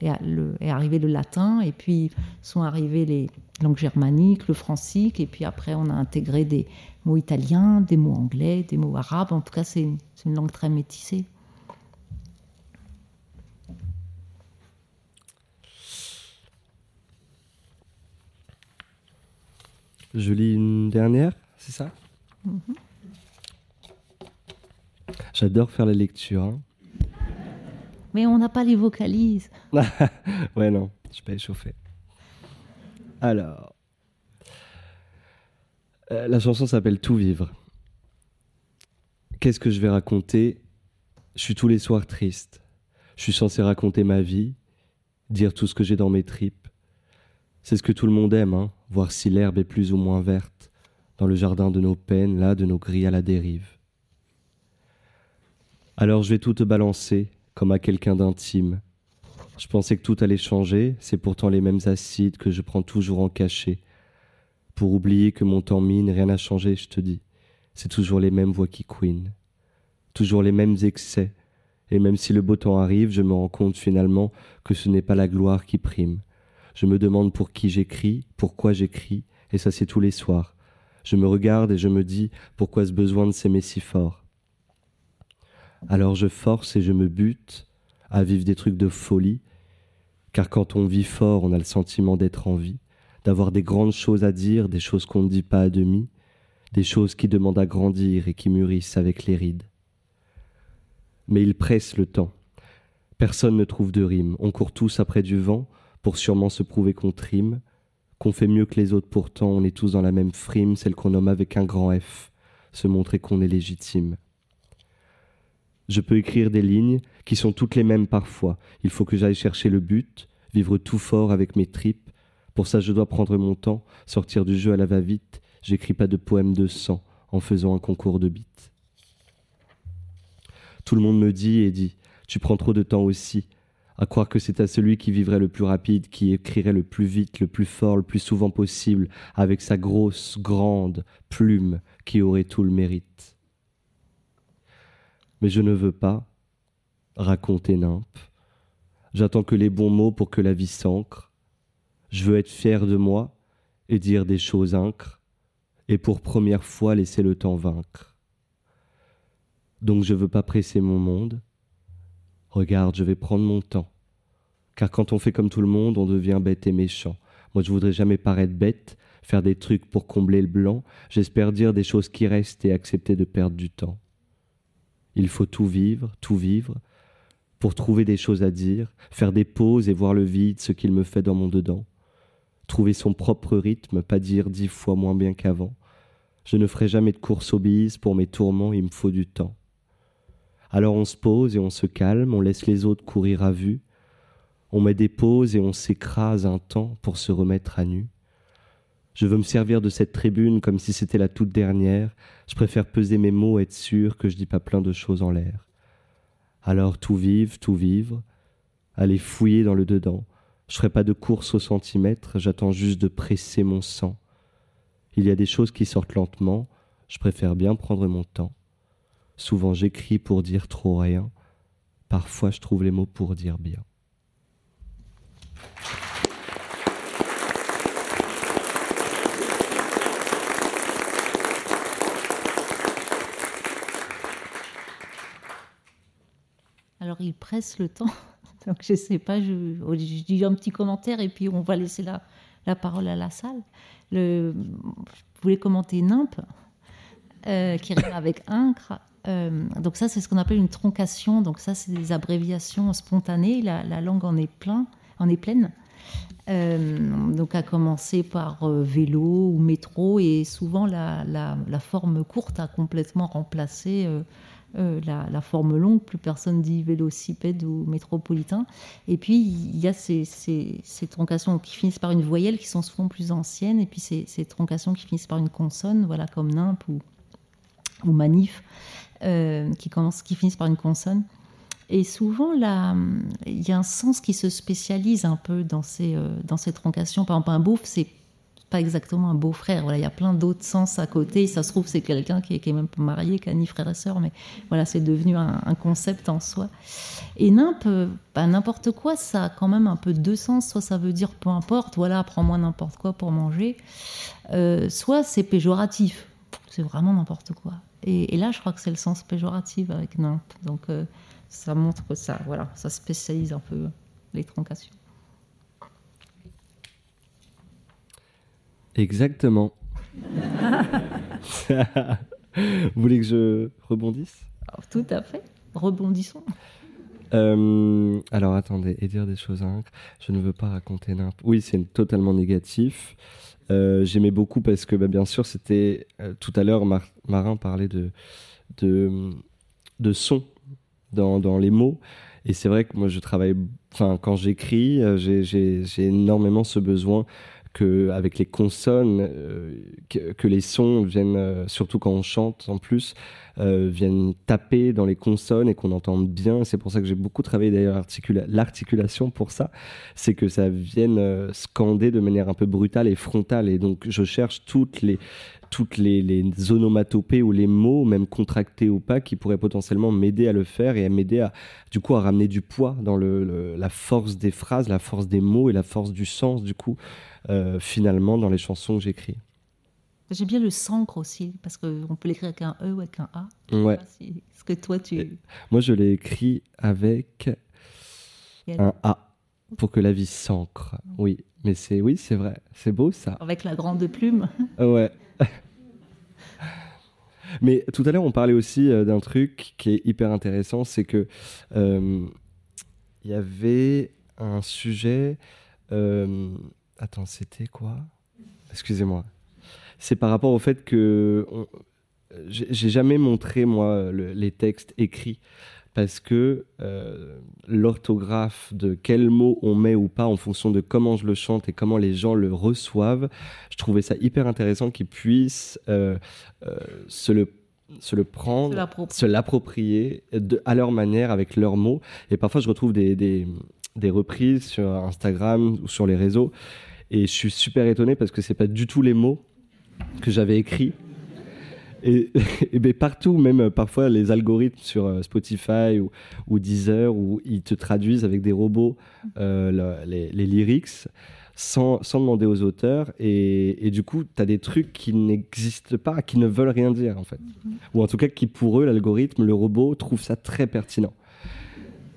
est arrivé le latin, et puis sont arrivées les langues germaniques, le francique, et puis après, on a intégré des mots italiens, des mots anglais, des mots arabes. En tout cas, c'est une, langue très métissée. Je lis une dernière, c'est ça? Mm-hmm. J'adore faire la lecture. Hein. Mais on n'a pas les vocalises. ouais, non, je suis pas échauffé. Alors, euh, la chanson s'appelle Tout vivre. Qu'est-ce que je vais raconter? Je suis tous les soirs triste. Je suis censé raconter ma vie, dire tout ce que j'ai dans mes tripes. C'est ce que tout le monde aime, hein, voir si l'herbe est plus ou moins verte dans le jardin de nos peines, là, de nos grilles à la dérive. Alors je vais tout te balancer, comme à quelqu'un d'intime. Je pensais que tout allait changer, c'est pourtant les mêmes acides que je prends toujours en cachet. Pour oublier que mon temps mine, rien n'a changé, je te dis. C'est toujours les mêmes voix qui couinent. Toujours les mêmes excès. Et même si le beau temps arrive, je me rends compte finalement que ce n'est pas la gloire qui prime. Je me demande pour qui j'écris, pourquoi j'écris, et ça c'est tous les soirs. Je me regarde et je me dis pourquoi ce besoin de s'aimer si fort? Alors je force et je me bute à vivre des trucs de folie, car quand on vit fort, on a le sentiment d'être en vie, d'avoir des grandes choses à dire, des choses qu'on ne dit pas à demi, des choses qui demandent à grandir et qui mûrissent avec les rides. Mais il presse le temps. Personne ne trouve de rime. On court tous après du vent pour sûrement se prouver qu'on trime, qu'on fait mieux que les autres pourtant, on est tous dans la même frime, celle qu'on nomme avec un grand F, se montrer qu'on est légitime. Je peux écrire des lignes qui sont toutes les mêmes parfois. Il faut que j'aille chercher le but, vivre tout fort avec mes tripes. Pour ça, je dois prendre mon temps, sortir du jeu à la va-vite. J'écris pas de poèmes de sang en faisant un concours de beats. Tout le monde me dit et dit Tu prends trop de temps aussi. à croire que c'est à celui qui vivrait le plus rapide, qui écrirait le plus vite, le plus fort, le plus souvent possible, avec sa grosse, grande plume, qui aurait tout le mérite. Mais je ne veux pas raconter nimpe. J'attends que les bons mots pour que la vie s'ancre. Je veux être fier de moi et dire des choses incres, et pour première fois laisser le temps vaincre. Donc je veux pas presser mon monde, Regarde, je vais prendre mon temps. Car quand on fait comme tout le monde, on devient bête et méchant. Moi, je voudrais jamais paraître bête, faire des trucs pour combler le blanc. J'espère dire des choses qui restent et accepter de perdre du temps. Il faut tout vivre, tout vivre, pour trouver des choses à dire, faire des pauses et voir le vide, ce qu'il me fait dans mon dedans. Trouver son propre rythme, pas dire dix fois moins bien qu'avant. Je ne ferai jamais de course au bise, pour mes tourments, il me faut du temps. Alors on se pose et on se calme, on laisse les autres courir à vue, on met des pauses et on s'écrase un temps pour se remettre à nu. Je veux me servir de cette tribune comme si c'était la toute dernière, je préfère peser mes mots, être sûr que je dis pas plein de choses en l'air. Alors tout vive, tout vivre, aller fouiller dans le dedans. Je ferai pas de course au centimètre, j'attends juste de presser mon sang. Il y a des choses qui sortent lentement, je préfère bien prendre mon temps. Souvent j'écris pour dire trop rien. Parfois je trouve les mots pour dire bien. Alors il presse le temps, donc je sais pas, je, je, dis un petit commentaire et puis on va laisser la, la parole à la salle. Le, je voulais commenter NIMP, euh, qui rime avec incre. Euh, donc ça, c'est ce qu'on appelle une troncation. Donc ça, c'est des abréviations spontanées. La, langue en est, plein, en est pleine. Euh, donc à commencer par vélo ou métro. Et souvent, la, forme courte a complètement remplacé la, forme longue. Plus personne dit vélocipède ou métropolitain. Et puis, il y a ces, troncations qui finissent par une voyelle qui sont souvent plus anciennes. Et puis ces, ces troncations qui finissent par une consonne, voilà, comme nimp ou, ou manif. Euh, qui, commence, qui finissent par une consonne. Et souvent, là, il y a un sens qui se spécialise un peu dans ces, euh, dans ces troncations. Par exemple, un beauf, c'est pas exactement un beau-frère. Voilà, il y a plein d'autres sens à côté. Ça se trouve, c'est quelqu'un qui, est même marié, qui a ni frère et sœur, mais voilà, c'est devenu un, concept en soi. Et bah, n'importe quoi, ça a quand même un peu deux sens. Soit ça veut dire peu importe, voilà, prends-moi n'importe quoi pour manger. Euh, soit c'est péjoratif, c'est vraiment n'importe quoi. Et, là, je crois que c'est le sens péjoratif avec nimp. Donc, euh, ça montre que ça, voilà, ça spécialise un peu les troncations. Exactement. Vous voulez que je rebondisse? Tout à fait. Rebondissons. Euh, alors attendez, et dire des choses à Je ne veux pas raconter n'importe. Oui, c'est totalement négatif. Euh, j'aimais beaucoup parce que, bah, bien sûr, c'était euh, tout à l'heure, Marin parlait de, de, de son dans, dans, les mots. Et c'est vrai que moi, je travaille, enfin, quand j'écris, j'ai énormément ce besoin avec les consonnes, que, que, les sons viennent, surtout quand on chante en plus, euh, viennent taper dans les consonnes et qu'on entende bien. C'est pour ça que j'ai beaucoup travaillé d'ailleurs l'articulation pour ça. C'est que ça vienne euh, scander de manière un peu brutale et frontale. Et donc je cherche toutes les toutes les, les, onomatopées ou les mots, même contractés ou pas, qui pourraient potentiellement m'aider à le faire et à m'aider à, du coup, à ramener du poids dans la force des phrases, la force des mots et la force du sens, du coup, euh, finalement, dans les chansons que j'écris. J'aime bien le sancre aussi, parce qu'on peut l'écrire avec un E ou avec un A. Ouais. ce que toi, tu... moi, je l'ai écrit avec un A, pour que la vie s'ancre. Oui, mais c'est oui, c'est vrai. C'est beau, ça. Avec la grande plume. ouais. mais tout à l'heure, on parlait aussi euh, d'un truc qui est hyper intéressant, c'est que euh, il y avait un sujet... Euh, attends, c'était quoi? Excusez-moi c'est par rapport au fait que j'ai jamais montré moi les textes écrits parce que euh, l'orthographe de quel mot on met ou pas en fonction de comment je le chante et comment les gens le reçoivent, je trouvais ça hyper intéressant qu'ils puissent euh, euh, se le se le prendre, se l'approprier à leur manière avec leurs mots. Et parfois, je retrouve des, des, des reprises sur Instagram ou sur les réseaux. Et je suis super étonné parce que c'est pas du tout les mots que j'avais écrits. Et, ben, partout, même euh, parfois les algorithmes sur euh, Spotify ou, ou, Deezer, où ils te traduisent avec des robots euh, les, lyrics sans, sans, demander aux auteurs. Et, et du coup, tu as des trucs qui n'existent pas, qui ne veulent rien dire en fait. Mm-hmm. Ou en tout cas, qui pour eux, l'algorithme, le robot, trouve ça très pertinent.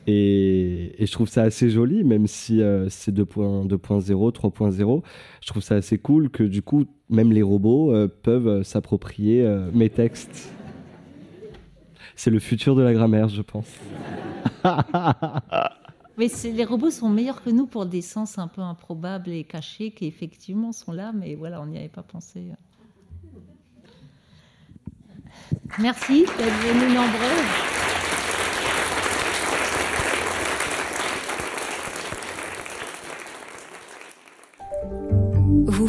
Et, je trouve ça assez joli, même si euh, c'est 2.0, 3.0. Je trouve ça assez cool que du coup, même les robots euh, peuvent euh, s'approprier mes textes. C'est le futur de la grammaire, je pense. mais les robots sont meilleurs que nous pour des sens un peu improbables et cachés qui effectivement sont là, mais voilà, on n'y avait pas pensé. Merci d'être venus nombreux.